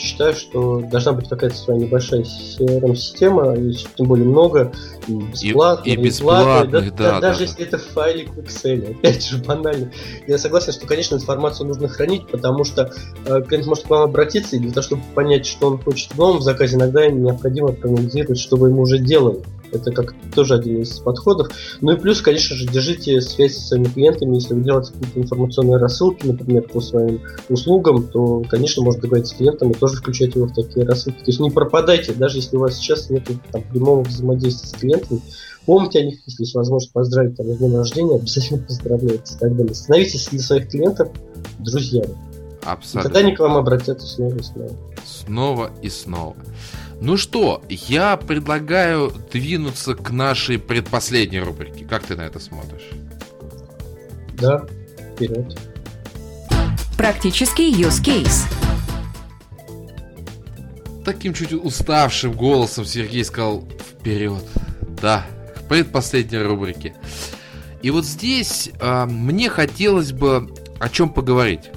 считаю, что должна быть какая-то своя небольшая CRM-система, и тем более много, и бесплатно, и, и бесплатных, да, да, Даже да, если это файлик в Excel, опять же, банально. Я согласен, что, конечно, информацию нужно хранить, потому что э, клиент может к вам обратиться, и для того, чтобы понять, что он хочет в новом заказе, иногда необходимо проанализировать, что вы ему уже делали. Это как тоже один из подходов. Ну и плюс, конечно же, держите связь со своими клиентами. Если вы делаете какие-то информационные рассылки, например, по своим услугам, то, конечно, можно договориться с клиентами, тоже включать его в такие рассылки. То есть не пропадайте, даже если у вас сейчас нет там, прямого взаимодействия с клиентами. Помните о них, если есть возможность поздравить там, с днем рождения, обязательно поздравляйте и так далее. Становитесь для своих клиентов друзьями. Абсолютно. И тогда они к вам обратятся снова и снова. Снова и снова. Ну что, я предлагаю двинуться к нашей предпоследней рубрике. Как ты на это смотришь? Да, вперед. Практический use case. Таким чуть уставшим голосом Сергей сказал вперед. Да, к предпоследней рубрике. И вот здесь э, мне хотелось бы о чем поговорить.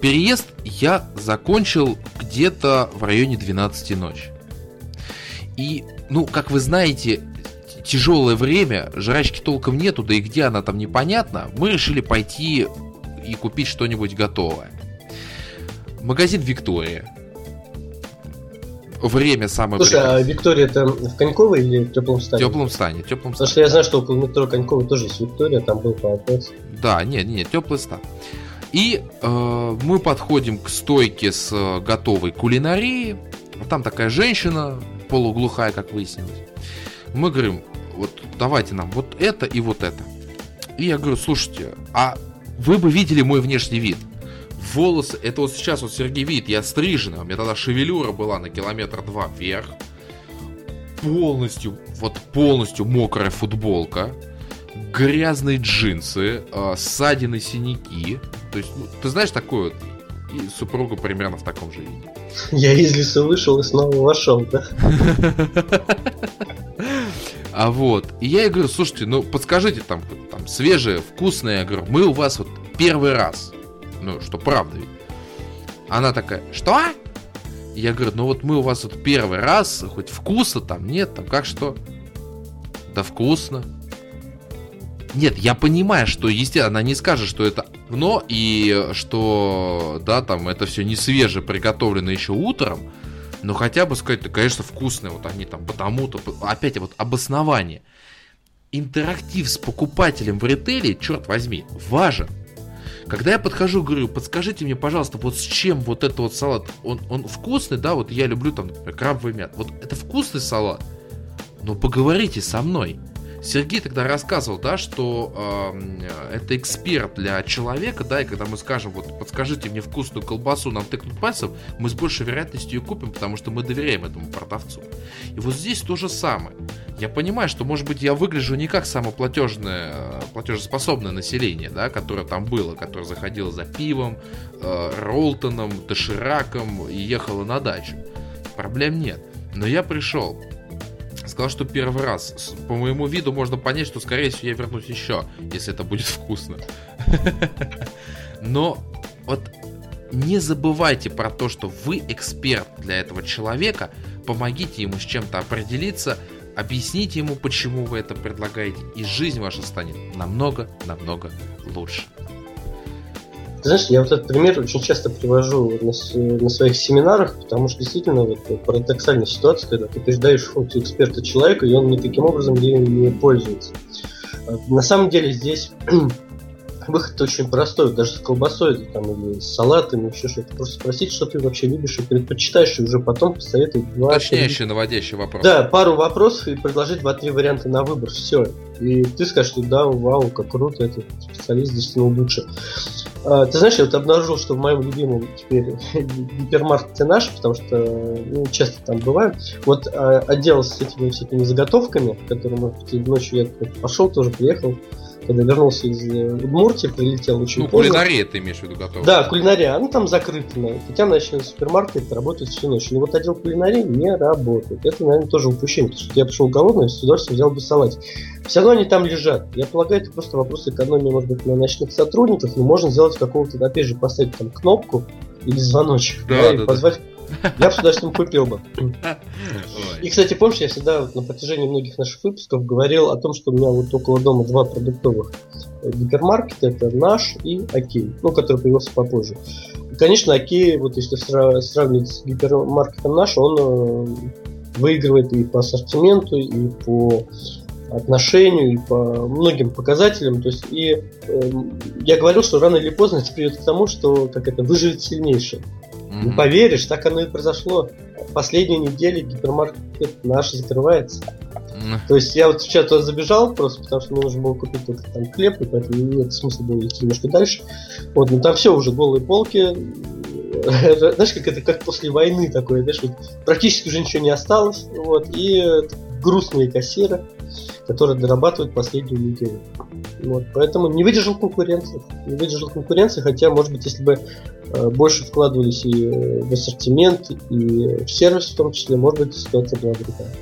Переезд я закончил где-то в районе 12 ночи. И, ну, как вы знаете, тяжелое время, жрачки толком нету, да и где она там непонятно, мы решили пойти и купить что-нибудь готовое. Магазин Виктория. Время самое Слушай, прекрасное. а Виктория это в Коньково или в теплом стане? В теплом стане, теплом стане. Потому что я знаю, что около метро Конькова тоже есть Виктория, там был по Да, нет, нет, теплый стан. И э, мы подходим к стойке с э, готовой кулинарией. Там такая женщина, полуглухая, как выяснилось. Мы говорим, вот давайте нам вот это и вот это. И я говорю, слушайте, а вы бы видели мой внешний вид? Волосы, это вот сейчас вот Сергей видит, я стрижена, у меня тогда шевелюра была на километр два вверх. Полностью, вот полностью мокрая футболка грязные джинсы, э, ссадины, синяки. То есть, ну, ты знаешь, такое. И супруга примерно в таком же виде. Я из леса вышел и снова вошел, да? А вот, и я ей говорю, слушайте, ну подскажите там, там свежее, вкусное, я говорю, мы у вас вот первый раз. Ну, что правда ведь. Она такая, что? Я говорю, ну вот мы у вас вот первый раз, хоть вкусно там, нет, там как что? Да вкусно. Нет, я понимаю, что, естественно, она не скажет, что это но и что, да, там это все не свеже приготовлено еще утром, но хотя бы сказать, да, конечно, вкусное, вот они там потому-то, опять вот обоснование. Интерактив с покупателем в ритейле, черт возьми, важен. Когда я подхожу, говорю, подскажите мне, пожалуйста, вот с чем вот этот вот салат, он, он вкусный, да, вот я люблю там, например, крабовый мят, вот это вкусный салат, но поговорите со мной. Сергей тогда рассказывал, да, что э, это эксперт для человека, да, и когда мы скажем, вот, подскажите мне вкусную колбасу, нам тыкнут пальцем, мы с большей вероятностью ее купим, потому что мы доверяем этому продавцу. И вот здесь то же самое. Я понимаю, что, может быть, я выгляжу не как самоплатежное, платежеспособное население, да, которое там было, которое заходило за пивом, э, Ролтоном, Дошираком и ехало на дачу. Проблем нет. Но я пришел, сказал, что первый раз. По моему виду можно понять, что, скорее всего, я вернусь еще, если это будет вкусно. Но вот не забывайте про то, что вы эксперт для этого человека, помогите ему с чем-то определиться, объясните ему, почему вы это предлагаете, и жизнь ваша станет намного-намного лучше. Ты знаешь, я вот этот пример очень часто привожу на, на своих семинарах, потому что действительно вот парадоксальная ситуация, когда ты передаешь функцию эксперта человека, и он никаким образом ею не пользуется. А, на самом деле здесь выход очень простой, даже с колбасой там, или с салатами, еще что-то. Просто спросить, что ты вообще любишь и предпочитаешь, и уже потом посоветовать два... Точнейший наводящий вопрос. Да, пару вопросов и предложить два-три варианта на выбор. Все. И ты скажешь, что да, вау, как круто, этот специалист действительно лучше. А, ты знаешь, я вот обнаружил, что в моем любимом теперь гипермаркете наш, потому что ну, часто там бываю, вот а, отдел с этими всякими заготовками, которые, быть, ночью я пошел, тоже приехал, когда вернулся из э, Удмуртии, прилетел очень ну, поздно. кулинария ты имеешь в виду готова? Да, кулинария, она там закрыта. Хотя ночной супермаркет работает всю ночь. Но вот отдел кулинарии не работает. Это, наверное, тоже упущение, потому что я пришел голодный, с удовольствием взял бы салатик. Все равно они там лежат. Я полагаю, это просто вопрос экономии, может быть, на ночных сотрудников, но можно сделать какого-то, опять же, поставить там кнопку или звоночек, да, да, и да, позвать я бы с удовольствием купил бы. И, кстати, помнишь, я всегда вот на протяжении многих наших выпусков говорил о том, что у меня вот около дома два продуктовых гипермаркета. Это наш и Окей, ну, который появился попозже. И, конечно, Окей, вот если сравнивать с гипермаркетом наш, он э, выигрывает и по ассортименту, и по отношению, и по многим показателям. То есть, и э, я говорил, что рано или поздно это приведет к тому, что как это выживет сильнейший. Не поверишь, так оно и произошло. Последние недели гипермаркет наш закрывается. Mm-hmm. То есть я вот вчера туда забежал просто, потому что мне нужно было купить только там хлеб, и поэтому нет смысла было идти немножко дальше. Вот, но там все уже голые полки. Знаешь, как это как после войны такое, знаешь, вот практически уже ничего не осталось. Вот, и грустные кассиры которые дорабатывают последнюю неделю. Вот, поэтому не выдержал конкуренции. Не выдержал конкуренции, хотя, может быть, если бы больше вкладывались и э, в ассортимент, и в сервис в том числе, может быть, ситуация была другая.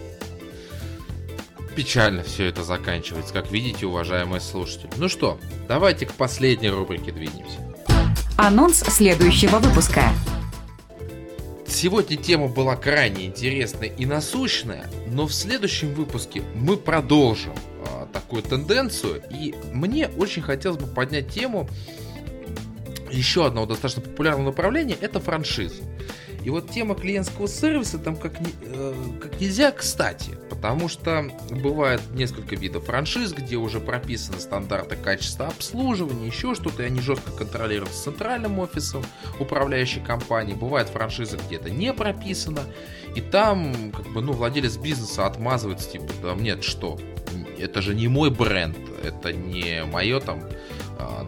Печально все это заканчивается, как видите, уважаемые слушатели. Ну что, давайте к последней рубрике двинемся. Анонс следующего выпуска. Сегодня тема была крайне интересная и насущная, но в следующем выпуске мы продолжим а, такую тенденцию. И мне очень хотелось бы поднять тему еще одного достаточно популярного направления – это франшизы. И вот тема клиентского сервиса там как, э, как нельзя кстати, потому что бывает несколько видов франшиз, где уже прописаны стандарты качества обслуживания, еще что-то, и они жестко контролируются центральным офисом управляющей компании. Бывает франшиза, где это не прописано, и там как бы, ну, владелец бизнеса отмазывается, типа, да нет, что, это же не мой бренд, это не мое там,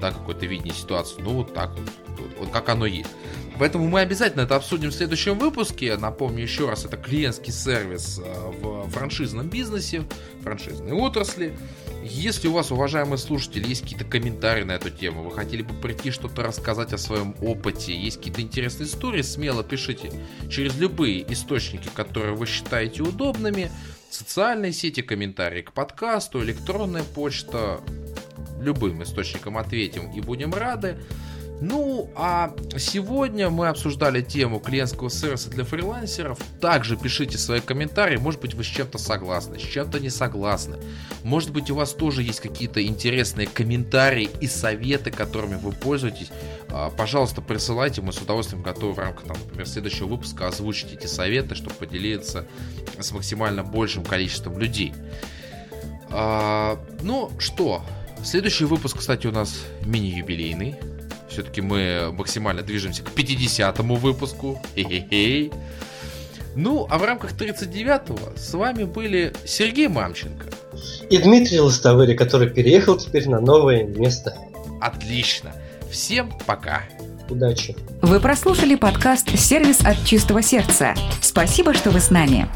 да, какое-то видение ситуации, ну вот так вот, вот как оно есть. Поэтому мы обязательно это обсудим в следующем выпуске. Напомню еще раз, это клиентский сервис э, в франшизном бизнесе, франшизной отрасли. Если у вас, уважаемые слушатели, есть какие-то комментарии на эту тему, вы хотели бы прийти что-то рассказать о своем опыте, есть какие-то интересные истории, смело пишите через любые источники, которые вы считаете удобными. Социальные сети, комментарии к подкасту, электронная почта. Любым источником ответим и будем рады. Ну, а сегодня мы обсуждали тему клиентского сервиса для фрилансеров. Также пишите свои комментарии, может быть вы с чем-то согласны, с чем-то не согласны. Может быть у вас тоже есть какие-то интересные комментарии и советы, которыми вы пользуетесь. А, пожалуйста, присылайте, мы с удовольствием готовы в рамках, там, например, следующего выпуска озвучить эти советы, чтобы поделиться с максимально большим количеством людей. А, ну что, следующий выпуск, кстати, у нас мини-юбилейный. Все-таки мы максимально движемся к 50-му выпуску. Хе-хе-хей. Ну, а в рамках 39-го с вами были Сергей Мамченко. И Дмитрий Лостовыри, который переехал теперь на новое место. Отлично. Всем пока. Удачи. Вы прослушали подкаст «Сервис от чистого сердца». Спасибо, что вы с нами.